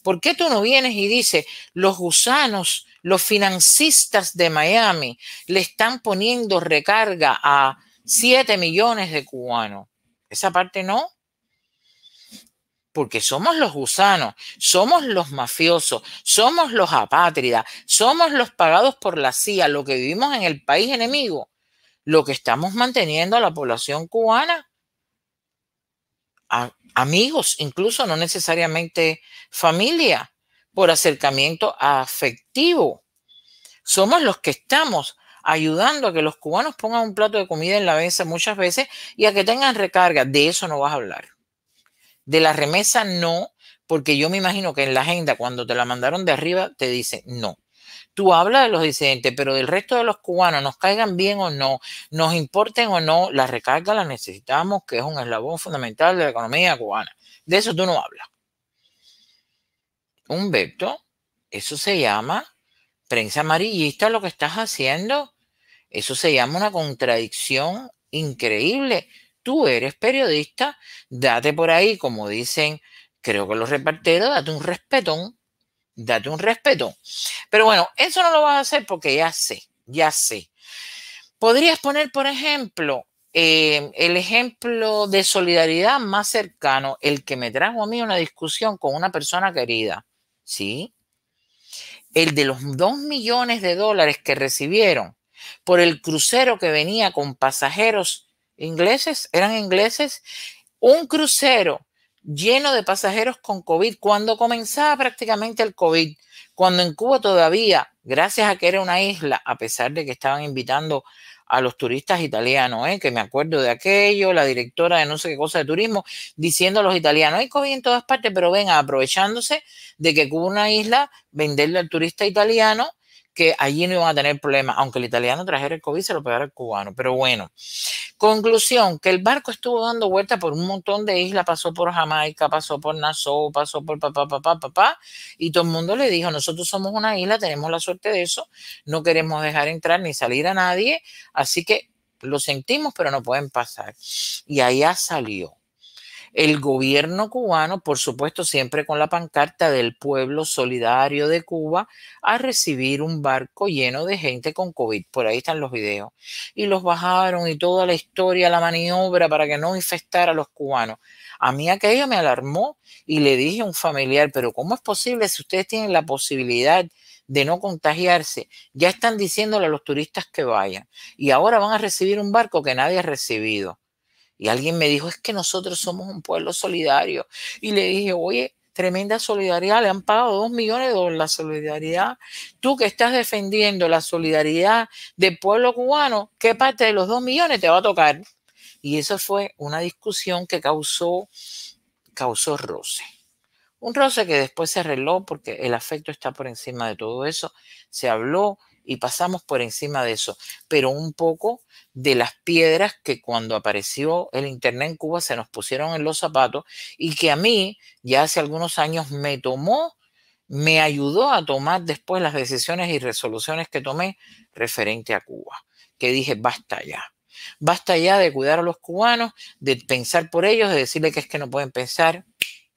¿Por qué tú no vienes y dices, los gusanos los financistas de Miami le están poniendo recarga a 7 millones de cubanos. Esa parte no. Porque somos los gusanos, somos los mafiosos, somos los apátridas, somos los pagados por la CIA, lo que vivimos en el país enemigo, lo que estamos manteniendo a la población cubana. Amigos, incluso no necesariamente familia por acercamiento afectivo. Somos los que estamos ayudando a que los cubanos pongan un plato de comida en la mesa muchas veces y a que tengan recarga. De eso no vas a hablar. De la remesa no, porque yo me imagino que en la agenda cuando te la mandaron de arriba te dice no. Tú hablas de los disidentes, pero del resto de los cubanos, nos caigan bien o no, nos importen o no, la recarga la necesitamos, que es un eslabón fundamental de la economía cubana. De eso tú no hablas. Humberto, eso se llama prensa amarillista lo que estás haciendo. Eso se llama una contradicción increíble. Tú eres periodista, date por ahí, como dicen, creo que los reparteros, date un respetón, date un respeto. Pero bueno, eso no lo vas a hacer porque ya sé, ya sé. Podrías poner, por ejemplo, eh, el ejemplo de solidaridad más cercano, el que me trajo a mí una discusión con una persona querida. ¿sí? El de los dos millones de dólares que recibieron por el crucero que venía con pasajeros ingleses, eran ingleses, un crucero lleno de pasajeros con COVID, cuando comenzaba prácticamente el COVID, cuando en Cuba todavía, gracias a que era una isla, a pesar de que estaban invitando a los turistas italianos, ¿eh? que me acuerdo de aquello, la directora de no sé qué cosa de turismo, diciendo a los italianos, hay COVID en todas partes, pero venga, aprovechándose de que Cuba una isla, venderle al turista italiano que allí no iban a tener problemas, aunque el italiano trajera el COVID, se lo pegara el cubano. Pero bueno, conclusión, que el barco estuvo dando vuelta por un montón de islas, pasó por Jamaica, pasó por Nassau, pasó por papá, papá, papá, y todo el mundo le dijo, nosotros somos una isla, tenemos la suerte de eso, no queremos dejar entrar ni salir a nadie, así que lo sentimos, pero no pueden pasar. Y allá salió el gobierno cubano, por supuesto, siempre con la pancarta del pueblo solidario de Cuba, a recibir un barco lleno de gente con COVID. Por ahí están los videos. Y los bajaron y toda la historia, la maniobra para que no infectara a los cubanos. A mí aquello me alarmó y le dije a un familiar, pero ¿cómo es posible si ustedes tienen la posibilidad de no contagiarse? Ya están diciéndole a los turistas que vayan y ahora van a recibir un barco que nadie ha recibido. Y alguien me dijo, es que nosotros somos un pueblo solidario. Y le dije, oye, tremenda solidaridad, le han pagado dos millones de dólares la solidaridad. Tú que estás defendiendo la solidaridad del pueblo cubano, ¿qué parte de los dos millones te va a tocar? Y eso fue una discusión que causó, causó roce. Un roce que después se arregló porque el afecto está por encima de todo eso. Se habló y pasamos por encima de eso, pero un poco de las piedras que cuando apareció el Internet en Cuba se nos pusieron en los zapatos y que a mí ya hace algunos años me tomó, me ayudó a tomar después las decisiones y resoluciones que tomé referente a Cuba, que dije, basta ya. Basta ya de cuidar a los cubanos, de pensar por ellos, de decirle que es que no pueden pensar,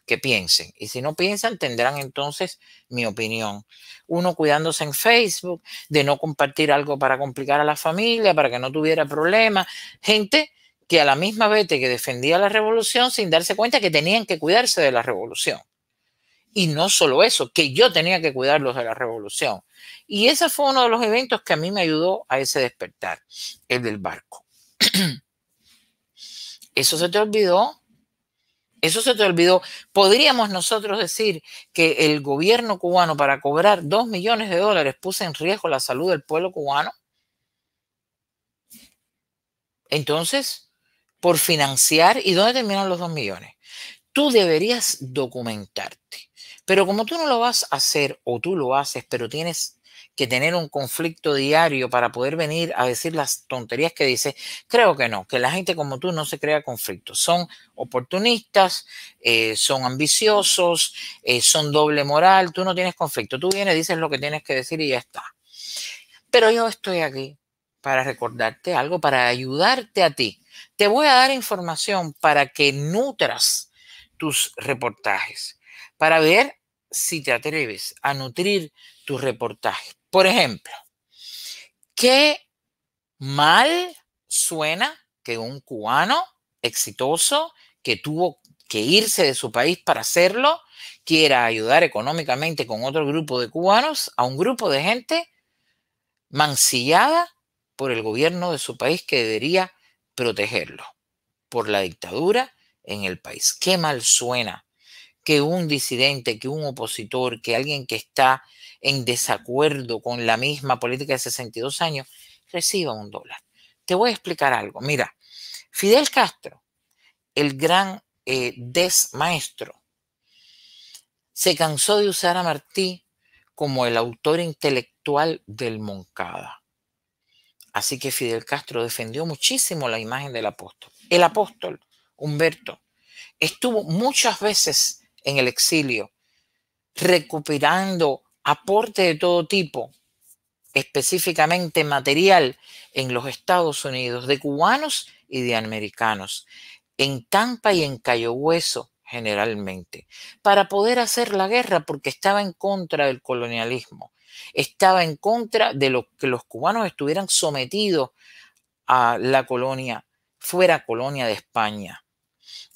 que piensen. Y si no piensan, tendrán entonces mi opinión. Uno cuidándose en Facebook, de no compartir algo para complicar a la familia, para que no tuviera problemas. Gente que a la misma vez que defendía la revolución sin darse cuenta que tenían que cuidarse de la revolución. Y no solo eso, que yo tenía que cuidarlos de la revolución. Y ese fue uno de los eventos que a mí me ayudó a ese despertar, el del barco. <clears throat> Eso se te olvidó eso se te olvidó. ¿Podríamos nosotros decir que el gobierno cubano para cobrar dos millones de dólares puso en riesgo la salud del pueblo cubano? Entonces, por financiar, ¿y dónde terminan los dos millones? Tú deberías documentarte. Pero como tú no lo vas a hacer o tú lo haces, pero tienes que tener un conflicto diario para poder venir a decir las tonterías que dice, creo que no, que la gente como tú no se crea conflictos. Son oportunistas, eh, son ambiciosos, eh, son doble moral, tú no tienes conflicto. Tú vienes, dices lo que tienes que decir y ya está. Pero yo estoy aquí para recordarte algo, para ayudarte a ti. Te voy a dar información para que nutras tus reportajes, para ver si te atreves a nutrir tu reportaje. Por ejemplo, qué mal suena que un cubano exitoso que tuvo que irse de su país para hacerlo, quiera ayudar económicamente con otro grupo de cubanos a un grupo de gente mancillada por el gobierno de su país que debería protegerlo por la dictadura en el país. Qué mal suena que un disidente, que un opositor, que alguien que está en desacuerdo con la misma política de 62 años, reciba un dólar. Te voy a explicar algo. Mira, Fidel Castro, el gran eh, desmaestro, se cansó de usar a Martí como el autor intelectual del Moncada. Así que Fidel Castro defendió muchísimo la imagen del apóstol. El apóstol, Humberto, estuvo muchas veces en el exilio, recuperando aporte de todo tipo, específicamente material, en los Estados Unidos, de cubanos y de americanos, en Tampa y en Cayo Hueso generalmente, para poder hacer la guerra porque estaba en contra del colonialismo, estaba en contra de lo que los cubanos estuvieran sometidos a la colonia, fuera colonia de España.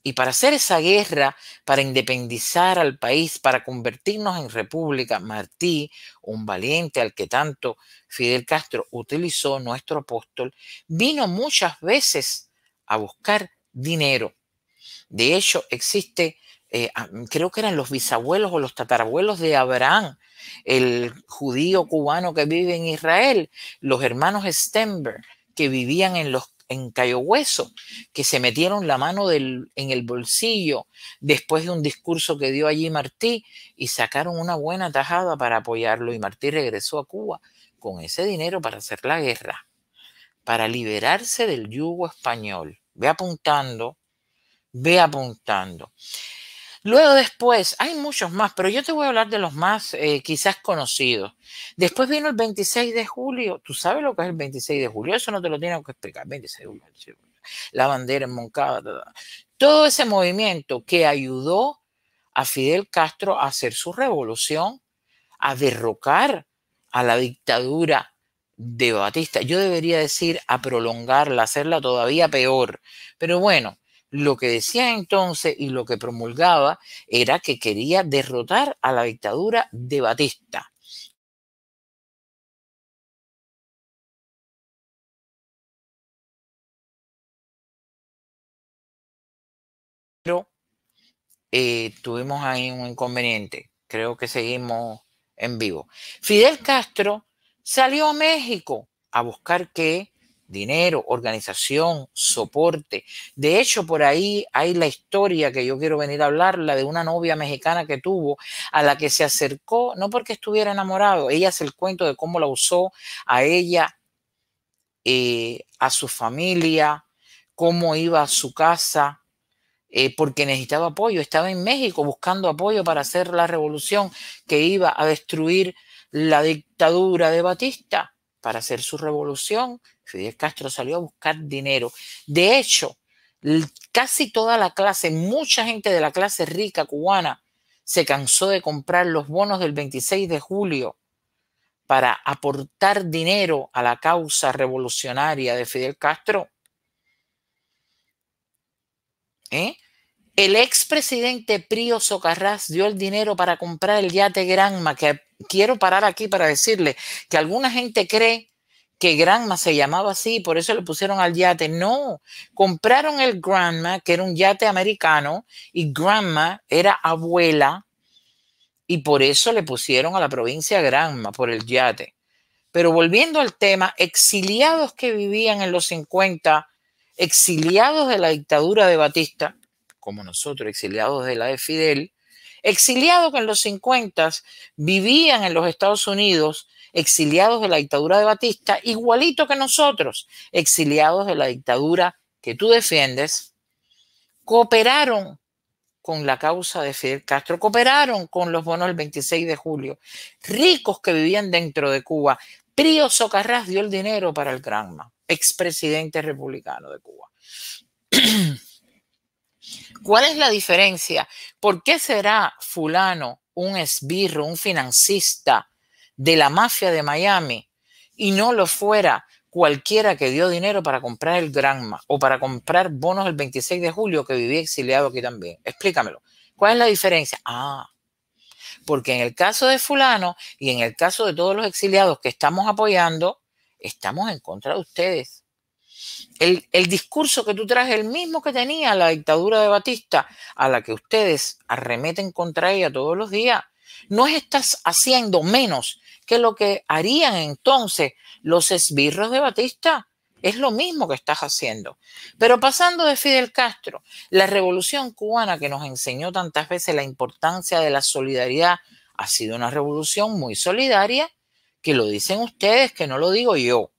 Y para hacer esa guerra, para independizar al país, para convertirnos en república, Martí, un valiente al que tanto Fidel Castro utilizó, nuestro apóstol, vino muchas veces a buscar dinero. De hecho, existe, eh, creo que eran los bisabuelos o los tatarabuelos de Abraham, el judío cubano que vive en Israel, los hermanos Stenberg, que vivían en los en Cayo Hueso, que se metieron la mano en el bolsillo después de un discurso que dio allí Martí y sacaron una buena tajada para apoyarlo y Martí regresó a Cuba con ese dinero para hacer la guerra, para liberarse del yugo español. Ve apuntando, ve apuntando. Luego después, hay muchos más, pero yo te voy a hablar de los más eh, quizás conocidos. Después vino el 26 de julio. ¿Tú sabes lo que es el 26 de julio? Eso no te lo tengo que explicar. 26 de julio, la bandera en Moncada. Todo ese movimiento que ayudó a Fidel Castro a hacer su revolución, a derrocar a la dictadura de Batista. Yo debería decir a prolongarla, hacerla todavía peor. Pero bueno, lo que decía entonces y lo que promulgaba era que quería derrotar a la dictadura de Batista. Pero eh, tuvimos ahí un inconveniente. Creo que seguimos en vivo. Fidel Castro salió a México a buscar qué? Dinero, organización, soporte. De hecho, por ahí hay la historia que yo quiero venir a hablar, la de una novia mexicana que tuvo, a la que se acercó, no porque estuviera enamorado, ella hace el cuento de cómo la usó a ella, eh, a su familia, cómo iba a su casa, eh, porque necesitaba apoyo. Estaba en México buscando apoyo para hacer la revolución que iba a destruir la dictadura de Batista. Para hacer su revolución, Fidel Castro salió a buscar dinero. De hecho, casi toda la clase, mucha gente de la clase rica cubana, se cansó de comprar los bonos del 26 de julio para aportar dinero a la causa revolucionaria de Fidel Castro. ¿Eh? El expresidente Prío Socarrás dio el dinero para comprar el yate Granma, quiero parar aquí para decirle que alguna gente cree que Granma se llamaba así, por eso le pusieron al yate. No, compraron el Granma, que era un yate americano, y Granma era abuela, y por eso le pusieron a la provincia Granma, por el yate. Pero volviendo al tema, exiliados que vivían en los 50, exiliados de la dictadura de Batista, como nosotros, exiliados de la de Fidel, exiliados que en los 50 vivían en los Estados Unidos, exiliados de la dictadura de Batista, igualito que nosotros, exiliados de la dictadura que tú defiendes, cooperaron con la causa de Fidel Castro, cooperaron con los bonos del 26 de julio, ricos que vivían dentro de Cuba. Prío Socarrás dio el dinero para el Granma, expresidente republicano de Cuba. <clears throat> ¿Cuál es la diferencia? ¿Por qué será fulano un esbirro, un financista de la mafia de Miami y no lo fuera cualquiera que dio dinero para comprar el Granma o para comprar bonos el 26 de julio que vivía exiliado aquí también? Explícamelo. ¿Cuál es la diferencia? Ah, porque en el caso de fulano y en el caso de todos los exiliados que estamos apoyando, estamos en contra de ustedes el, discurso que tú traes, el mismo que tenía la dictadura de Batista, a la que ustedes arremeten contra ella todos los días, no estás haciendo menos que lo que harían entonces los esbirros de Batista. Es lo mismo que estás haciendo. Pero pasando de Fidel Castro, la revolución cubana que nos enseñó tantas veces la importancia de la solidaridad ha sido una revolución muy solidaria, que lo dicen ustedes, que no lo digo yo.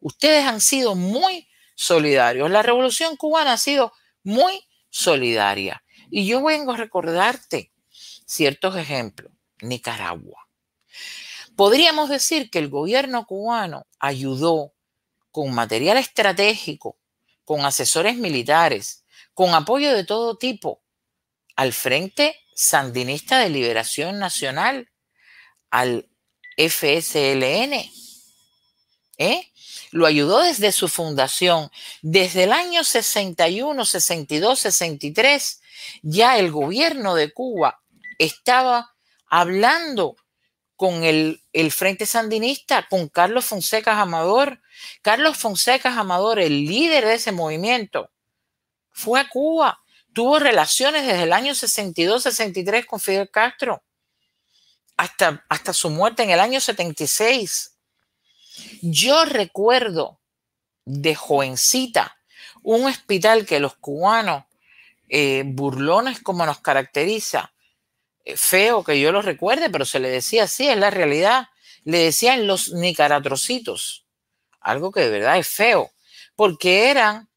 Ustedes han sido muy solidarios. La revolución cubana ha sido muy solidaria. Y yo vengo a recordarte ciertos ejemplos. Nicaragua. Podríamos decir que el gobierno cubano ayudó con material estratégico, con asesores militares, con apoyo de todo tipo al Frente Sandinista de Liberación Nacional, al FSLN, ¿eh? lo ayudó desde su fundación. Desde el año 61, 62, 63, ya el gobierno de Cuba estaba hablando con el, el, Frente Sandinista, con Carlos Fonseca Amador. Carlos Fonseca Amador, el líder de ese movimiento, fue a Cuba, tuvo relaciones desde el año 62-63 con Fidel Castro, hasta, hasta su muerte en el año 76. Yo recuerdo de jovencita un hospital que los cubanos, eh, burlones como nos caracteriza, feo que yo lo recuerde, pero se le decía así, es la realidad, le decían los nicaratrocitos, algo que de verdad es feo, porque eran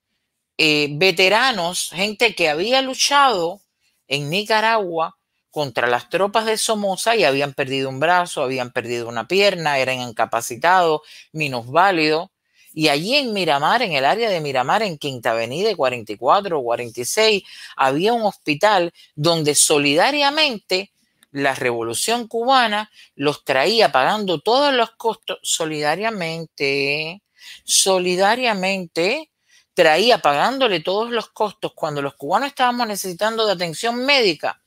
eh, veteranos, gente que había luchado en Nicaragua contra las tropas de Somoza y habían perdido un brazo, habían perdido una pierna, eran incapacitados, minusválidos. Y allí en Miramar, en el área de Miramar, en Quinta Avenida 44 o 46, había un hospital donde solidariamente la revolución cubana los traía pagando todos los costos solidariamente, solidariamente traía pagándole todos los costos cuando los cubanos estábamos necesitando de atención médica.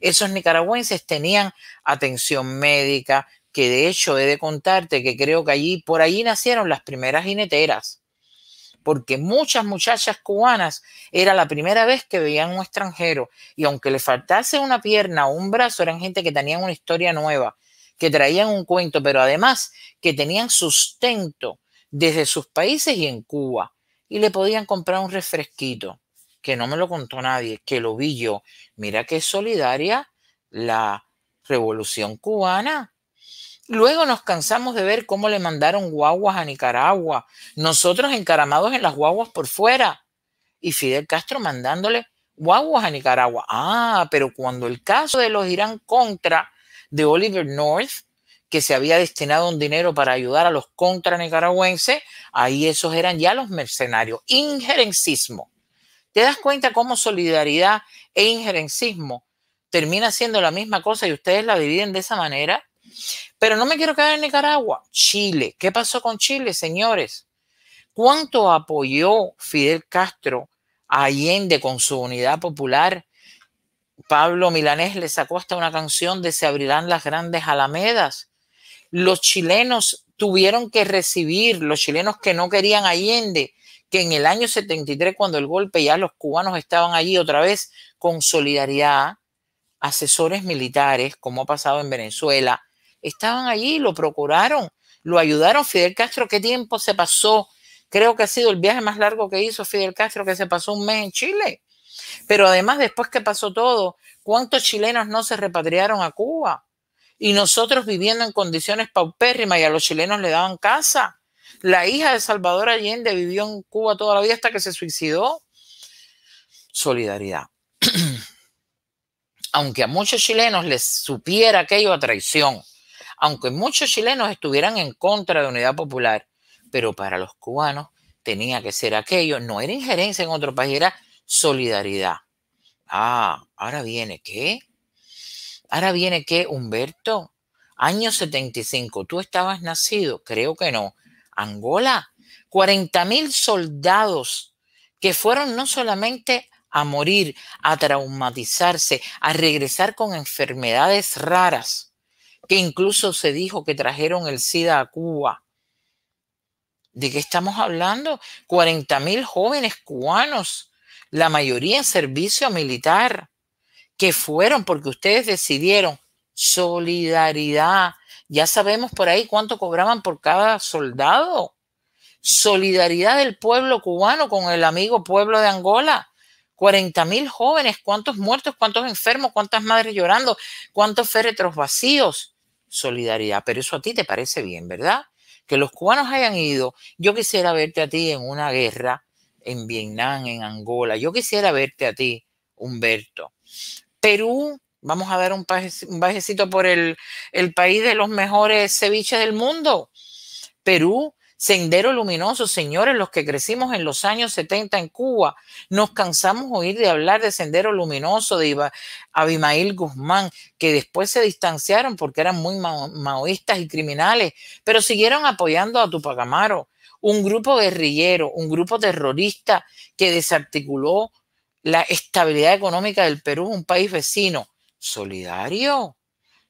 Esos nicaragüenses tenían atención médica, que de hecho he de contarte que creo que allí, por allí nacieron las primeras jineteras. porque muchas muchachas cubanas era la primera vez que veían un extranjero y aunque le faltase una pierna o un brazo, eran gente que tenían una historia nueva, que traían un cuento, pero además que tenían sustento desde sus países y en Cuba y le podían comprar un refresquito, que no me lo contó nadie, que lo vi yo. Mira qué solidaria la revolución cubana. Luego nos cansamos de ver cómo le mandaron guaguas a Nicaragua, nosotros encaramados en las guaguas por fuera y Fidel Castro mandándole guaguas a Nicaragua. Ah, pero cuando el caso de los Irán contra de Oliver North, que se había destinado un dinero para ayudar a los contra nicaragüenses, ahí esos eran ya los mercenarios. Injerencismo. ¿Te das cuenta cómo solidaridad e injerencismo termina siendo la misma cosa y ustedes la dividen de esa manera? Pero no me quiero quedar en Nicaragua. Chile. ¿Qué pasó con Chile, señores? ¿Cuánto apoyó Fidel Castro a Allende con su unidad popular? Pablo Milanés le sacó hasta una canción de Se abrirán las grandes alamedas. Los chilenos tuvieron que recibir, los chilenos que no querían Allende, que en el año 73, cuando el golpe ya los cubanos estaban allí otra vez con solidaridad, asesores militares, como ha pasado en Venezuela, estaban allí, lo procuraron, lo ayudaron. Fidel Castro, ¿qué tiempo se pasó? Creo que ha sido el viaje más largo que hizo Fidel Castro, que se pasó un mes en Chile. Pero además, después que pasó todo, ¿cuántos chilenos no se repatriaron a Cuba? Y nosotros viviendo en condiciones paupérrimas y a los chilenos le daban casa. La hija de Salvador Allende vivió en Cuba toda la vida hasta que se suicidó. Solidaridad. <clears throat> Aunque a muchos chilenos les supiera aquello a traición, aunque muchos chilenos estuvieran en contra de Unidad Popular, pero para los cubanos tenía que ser aquello, no era injerencia en otro país, era solidaridad. Ah, ahora viene qué? Ahora viene qué, Humberto? Año 75, ¿tú estabas nacido? Creo que no. Angola, 40 mil soldados que fueron no solamente a morir, a traumatizarse, a regresar con enfermedades raras, que incluso se dijo que trajeron el SIDA a Cuba. ¿De qué estamos hablando? 40 mil jóvenes cubanos, la mayoría en servicio militar, que fueron porque ustedes decidieron solidaridad. Ya sabemos por ahí cuánto cobraban por cada soldado. Solidaridad del pueblo cubano con el amigo pueblo de Angola. 40 mil jóvenes, cuántos muertos, cuántos enfermos, cuántas madres llorando, cuántos féretros vacíos solidaridad. Pero eso a ti te parece bien, ¿verdad? Que los cubanos hayan ido. Yo quisiera verte a ti en una guerra en Vietnam, en Angola. Yo quisiera verte a ti, Humberto. Perú, vamos a dar un, bajecito por el, el país de los mejores ceviches del mundo. Perú Sendero Luminoso, señores, los que crecimos en los años 70 en Cuba, nos cansamos oír de hablar de Sendero Luminoso, de Abimail Guzmán, que después se distanciaron porque eran muy maoístas y criminales, pero siguieron apoyando a Tupac Amaro, un grupo guerrillero, un grupo terrorista que desarticuló la estabilidad económica del Perú, un país vecino. Solidario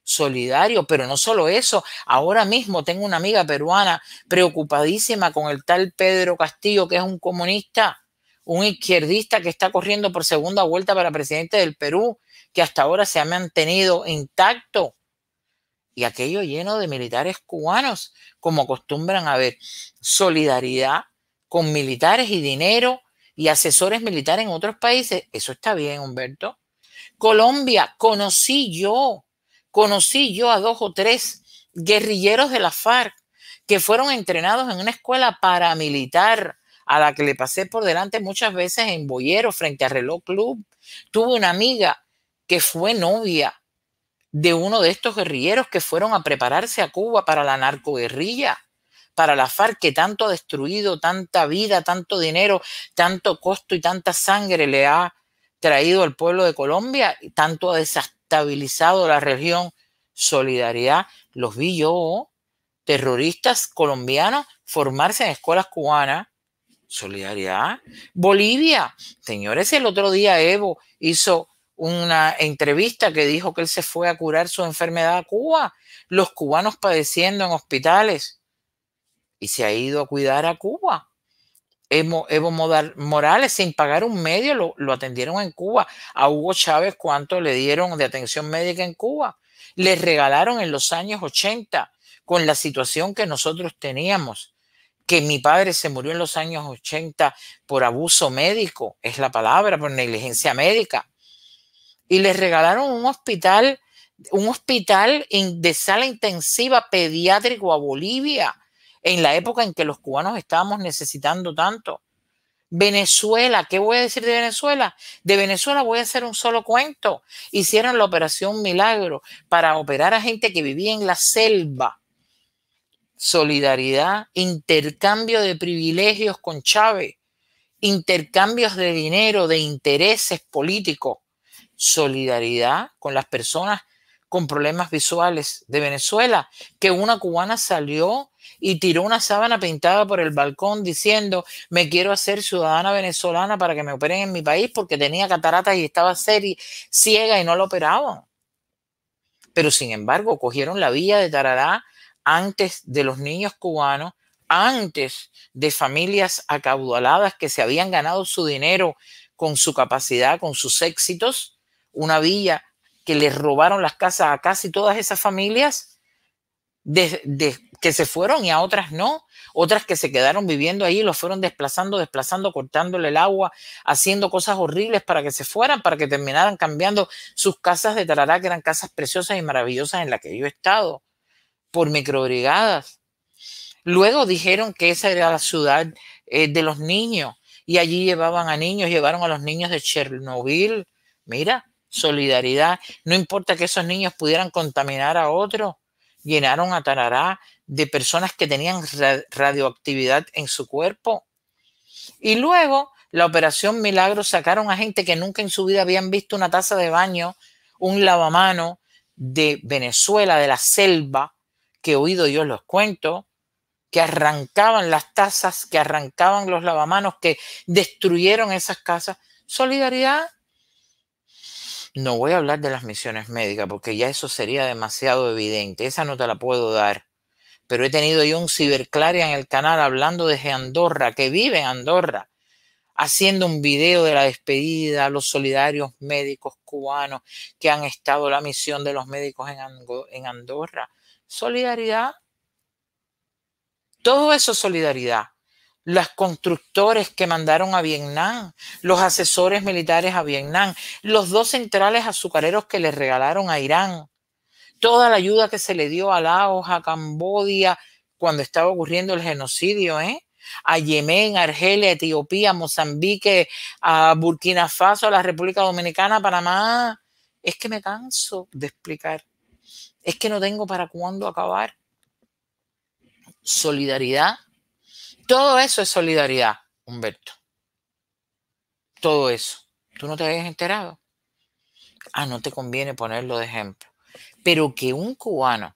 solidario, pero no solo eso, ahora mismo tengo una amiga peruana preocupadísima con el tal Pedro Castillo, que es un comunista, un izquierdista que está corriendo por segunda vuelta para presidente del Perú, que hasta ahora se ha mantenido intacto. Y aquello lleno de militares cubanos, como acostumbran a ver, solidaridad con militares y dinero y asesores militares en otros países. Eso está bien, Humberto. Colombia, conocí yo conocí yo a dos o tres guerrilleros de la FARC que fueron entrenados en una escuela paramilitar a la que le pasé por delante muchas veces en Boyero frente a Reloj Club. Tuve una amiga que fue novia de uno de estos guerrilleros que fueron a prepararse a Cuba para la narcoguerrilla, para la FARC que tanto ha destruido, tanta vida, tanto dinero, tanto costo y tanta sangre le ha traído al pueblo de Colombia, tanto ha desastado estabilizado la región. Solidaridad, los vi yo, terroristas colombianos, formarse en escuelas cubanas. Solidaridad. Bolivia, señores, el otro día Evo hizo una entrevista que dijo que él se fue a curar su enfermedad a Cuba, los cubanos padeciendo en hospitales y se ha ido a cuidar a Cuba. Evo, Morales, sin pagar un medio, lo, lo, atendieron en Cuba. A Hugo Chávez, ¿cuánto le dieron de atención médica en Cuba? Les regalaron en los años 80, con la situación que nosotros teníamos, que mi padre se murió en los años 80 por abuso médico, es la palabra, por negligencia médica. Y les regalaron un hospital, un hospital de sala intensiva pediátrico a Bolivia en la época en que los cubanos estábamos necesitando tanto. Venezuela, ¿qué voy a decir de Venezuela? De Venezuela voy a hacer un solo cuento. Hicieron la operación Milagro para operar a gente que vivía en la selva. Solidaridad, intercambio de privilegios con Chávez, intercambios de dinero, de intereses políticos, solidaridad con las personas con problemas visuales de Venezuela, que una cubana salió y tiró una sábana pintada por el balcón diciendo, me quiero hacer ciudadana venezolana para que me operen en mi país porque tenía cataratas y estaba ciega y no lo operaban. Pero sin embargo, cogieron la vía de Tarará antes de los niños cubanos, antes de familias acaudaladas que se habían ganado su dinero con su capacidad, con sus éxitos, una villa que les robaron las casas a casi todas esas familias de, que se fueron y a otras no, otras que se quedaron viviendo ahí, los fueron desplazando, desplazando, cortándole el agua, haciendo cosas horribles para que se fueran, para que terminaran cambiando sus casas de Tarará, que eran casas preciosas y maravillosas en las que yo he estado, por microbrigadas. Luego dijeron que esa era la ciudad eh, de los niños y allí llevaban a niños, llevaron a los niños de Chernobyl. Mira, solidaridad. No importa que esos niños pudieran contaminar a otros, llenaron a Tarará de personas que tenían radioactividad en su cuerpo. Y luego, la operación Milagro sacaron a gente que nunca en su vida habían visto una taza de baño, un lavamano de Venezuela, de la selva, que he oído yo los cuento, que arrancaban las tazas, que arrancaban los lavamanos, que destruyeron esas casas. Solidaridad no voy a hablar de las misiones médicas porque ya eso sería demasiado evidente. Esa no te la puedo dar. Pero he tenido yo un ciberclaria en el canal hablando de Andorra, que vive en Andorra, haciendo un video de la despedida a los solidarios médicos cubanos que han estado la misión de los médicos en Andorra. Solidaridad. Todo eso es solidaridad los constructores que mandaron a Vietnam, los asesores militares a Vietnam, los dos centrales azucareros que le regalaron a Irán, toda la ayuda que se le dio a Laos, a Cambodia, cuando estaba ocurriendo el genocidio, ¿eh? a Yemen, Argelia, Etiopía, Mozambique, a Burkina Faso, a la República Dominicana, Panamá. Es que me canso de explicar. Es que no tengo para cuándo acabar. Solidaridad todo eso es solidaridad, Humberto. Todo eso. ¿Tú no te habías enterado? Ah, no te conviene ponerlo de ejemplo. Pero que un cubano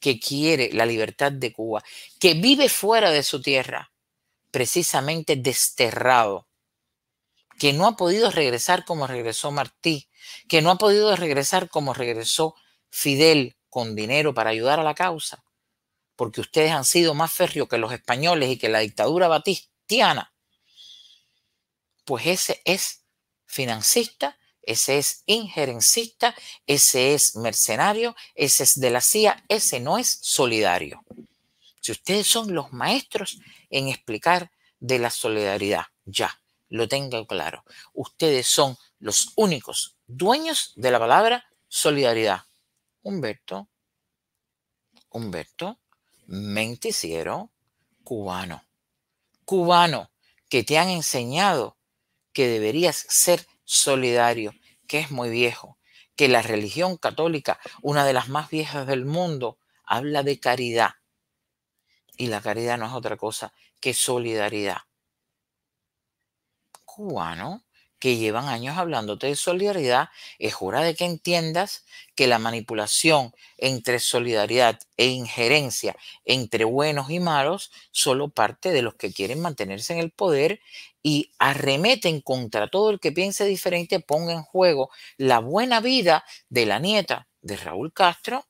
que quiere la libertad de Cuba, que vive fuera de su tierra, precisamente desterrado, que no ha podido regresar como regresó Martí, que no ha podido regresar como regresó Fidel con dinero para ayudar a la causa, porque ustedes han sido más férreos que los españoles y que la dictadura batistiana, pues ese es financista, ese es injerencista, ese es mercenario, ese es de la CIA, ese no es solidario. Si ustedes son los maestros en explicar de la solidaridad, ya, lo tengo claro. Ustedes son los únicos dueños de la palabra solidaridad. Humberto, Humberto, menticiero cubano. Cubano, que te han enseñado que deberías ser solidario, que es muy viejo, que la religión católica, una de las más viejas del mundo, habla de caridad. Y la caridad no es otra cosa que solidaridad. Cubano, que llevan años hablándote de solidaridad, es hora de que entiendas que la manipulación entre solidaridad e injerencia entre buenos y malos solo parte de los que quieren mantenerse en el poder y arremeten contra todo el que piense diferente, ponga en juego la buena vida de la nieta de Raúl Castro,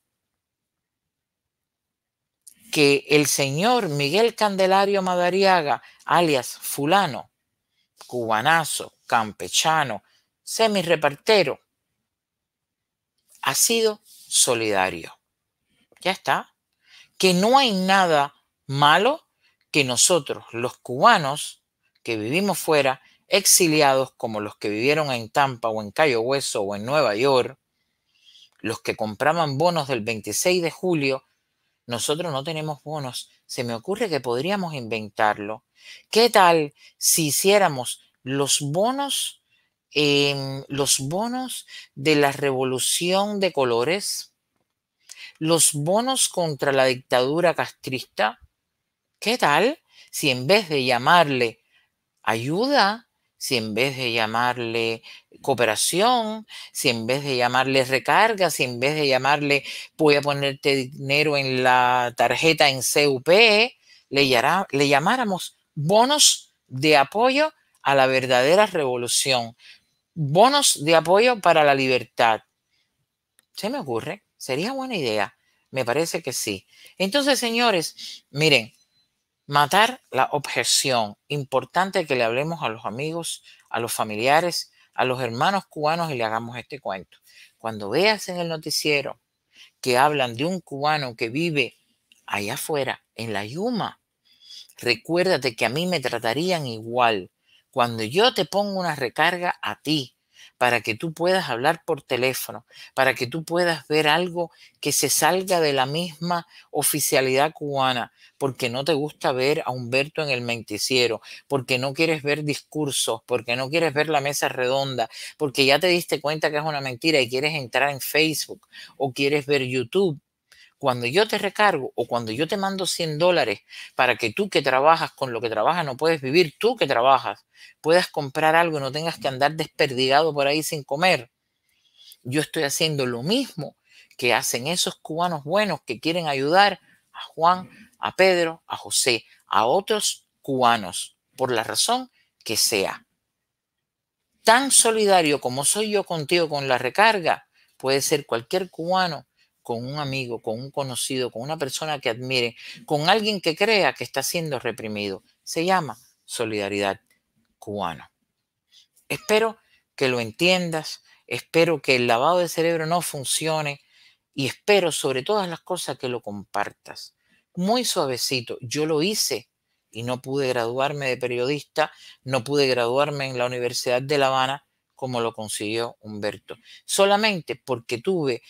que el señor Miguel Candelario Madariaga, alias fulano, cubanazo, campechano, semi-repartero, ha sido solidario. Ya está. Que no hay nada malo que nosotros, los cubanos que vivimos fuera, exiliados como los que vivieron en Tampa o en Cayo Hueso o en Nueva York, los que compraban bonos del 26 de julio, nosotros no tenemos bonos. Se me ocurre que podríamos inventarlo. ¿Qué tal si hiciéramos los bonos, em, los bonos de la revolución de colores? Los bonos contra la dictadura castrista. ¿Qué tal si en vez de llamarle ayuda, si en vez de llamarle cooperación, si en vez de llamarle recarga, si en vez de llamarle voy a ponerte dinero en la tarjeta en CUP, le, llamáramos bonos de apoyo a la verdadera revolución, bonos de apoyo para la libertad. Se me ocurre, sería buena idea. Me parece que sí. Entonces, señores, miren, matar la objeción. Importante que le hablemos a los amigos, a los familiares, a los hermanos cubanos y le hagamos este cuento. Cuando veas en el noticiero que hablan de un cubano que vive allá afuera, en la Yuma, recuérdate que a mí me tratarían igual. Cuando yo te pongo una recarga a ti, para que tú puedas hablar por teléfono, para que tú puedas ver algo que se salga de la misma oficialidad cubana, porque no te gusta ver a Humberto en el menticiero, porque no quieres ver discursos, porque no quieres ver la mesa redonda, porque ya te diste cuenta que es una mentira y quieres entrar en Facebook o quieres ver YouTube cuando yo te recargo o cuando yo te mando 100 dólares para que tú que trabajas con lo que trabajas no puedes vivir, tú que trabajas puedas comprar algo y no tengas que andar desperdigado por ahí sin comer, yo estoy haciendo lo mismo que hacen esos cubanos buenos que quieren ayudar a Juan, a Pedro, a José, a otros cubanos, por la razón que sea. Tan solidario como soy yo contigo con la recarga, puede ser cualquier cubano con un amigo, con un conocido, con una persona que admire, con alguien que crea que está siendo reprimido. Se llama solidaridad cubana. Espero que lo entiendas, espero que el lavado de cerebro no funcione y espero sobre todas las cosas que lo compartas. Muy suavecito, yo lo hice y no pude graduarme de periodista, no pude graduarme en la Universidad de La Habana como lo consiguió Humberto, solamente porque tuve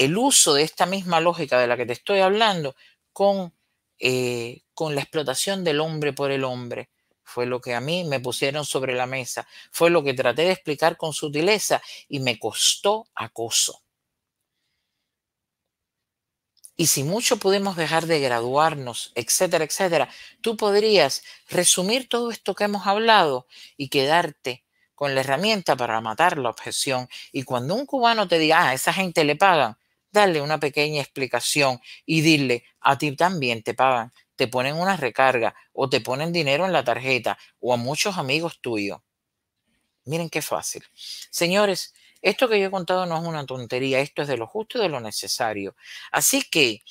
el uso de esta misma lógica de la que te estoy hablando con, eh, con la explotación del hombre por el hombre. Fue lo que a mí me pusieron sobre la mesa. Fue lo que traté de explicar con sutileza y me costó acoso. Y si mucho pudimos dejar de graduarnos, etcétera, etcétera, tú podrías resumir todo esto que hemos hablado y quedarte con la herramienta para matar la objeción. Y cuando un cubano te diga, ah, esa gente le pagan, darle una pequeña explicación y dile, a ti también te pagan, te ponen una recarga o te ponen dinero en la tarjeta o a muchos amigos tuyos. Miren qué fácil. Señores, esto que yo he contado no es una tontería, esto es de lo justo y de lo necesario. Así que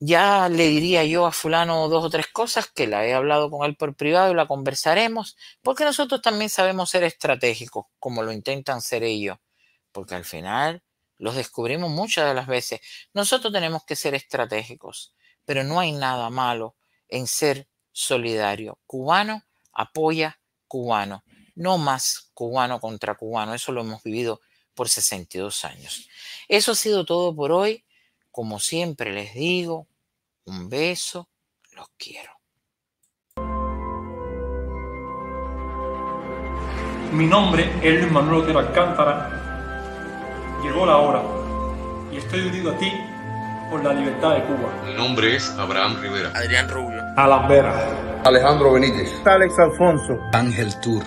ya le diría yo a fulano dos o tres cosas que la he hablado con él por privado y la conversaremos, porque nosotros también sabemos ser estratégicos, como lo intentan ser ellos, porque al final los descubrimos muchas de las veces. Nosotros tenemos que ser estratégicos, pero no hay nada malo en ser solidario. Cubano apoya cubano, no más cubano contra cubano. Eso lo hemos vivido por 62 años. Eso ha sido todo por hoy. Como siempre les digo, un beso, los quiero. Mi nombre es Luis Manuel Otero Alcántara Llegó la hora y estoy unido a ti por la libertad de Cuba. Mi nombre es Abraham Rivera. Adrián Rubio. Alan Vera. Alejandro Benítez. Alex Alfonso. Ángel Tour.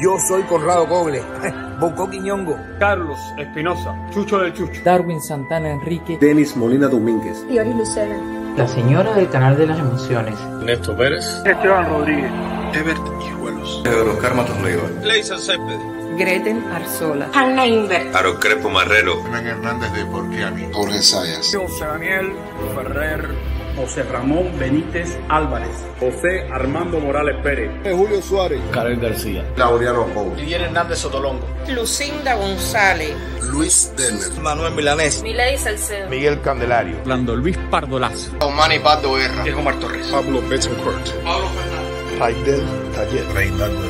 Yo soy Conrado Coble. <laughs> Bonco Quiñongo. Carlos Espinosa. Chucho del Chucho. Darwin Santana Enrique. Denis Molina Domínguez. Fiori Lucena. La señora del canal de las emociones. Néstor Pérez. Esteban Rodríguez. Ebert Hijuelos. Oscar Matos Leiva. Leisa Céspedes. Greten Arzola. Hanna Inver. Aro Crepo Marrero. Hernán Hernández de Porquiani. Jorge Sayas. José Daniel Ferrer. José Ramón Benítez Álvarez. José Armando Morales Pérez. Julio Suárez. Karel García. Laureano Pou. Miguel Hernández Sotolongo. Lucinda González. Luis Denner. Manuel Milanés. Milady Salcedo. Miguel Candelario. Lando Luis Pardolazo. Omani Pardo Guerra. Diego Mar Torres. Pablo Betancourt. Pablo Fernández. Raidel Taller. Reinaldo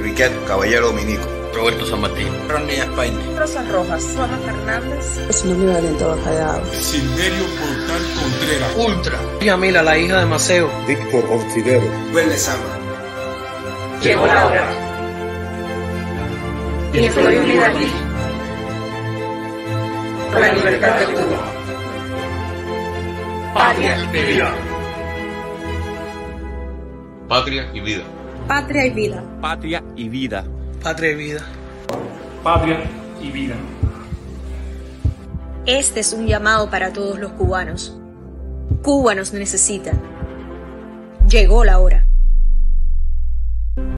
Riquet Caballero Dominico. Roberto San Martín. Ronnie España. Rosa Rojas. Juana Fernández. Es un Valentón Callao. Silverio Portal Contreras. Ultra. Yamila, la hija de Maceo. Víctor Ortidero. Huele Sama. Llegó la hora. Y estoy unida aquí. Por la libertad de Cuba. Patria y vida. Patria y vida. Patria y vida. Patria y vida. Patria y vida. Patria y vida. Este es un llamado para todos los cubanos. Cuba nos necesita. Llegó la hora.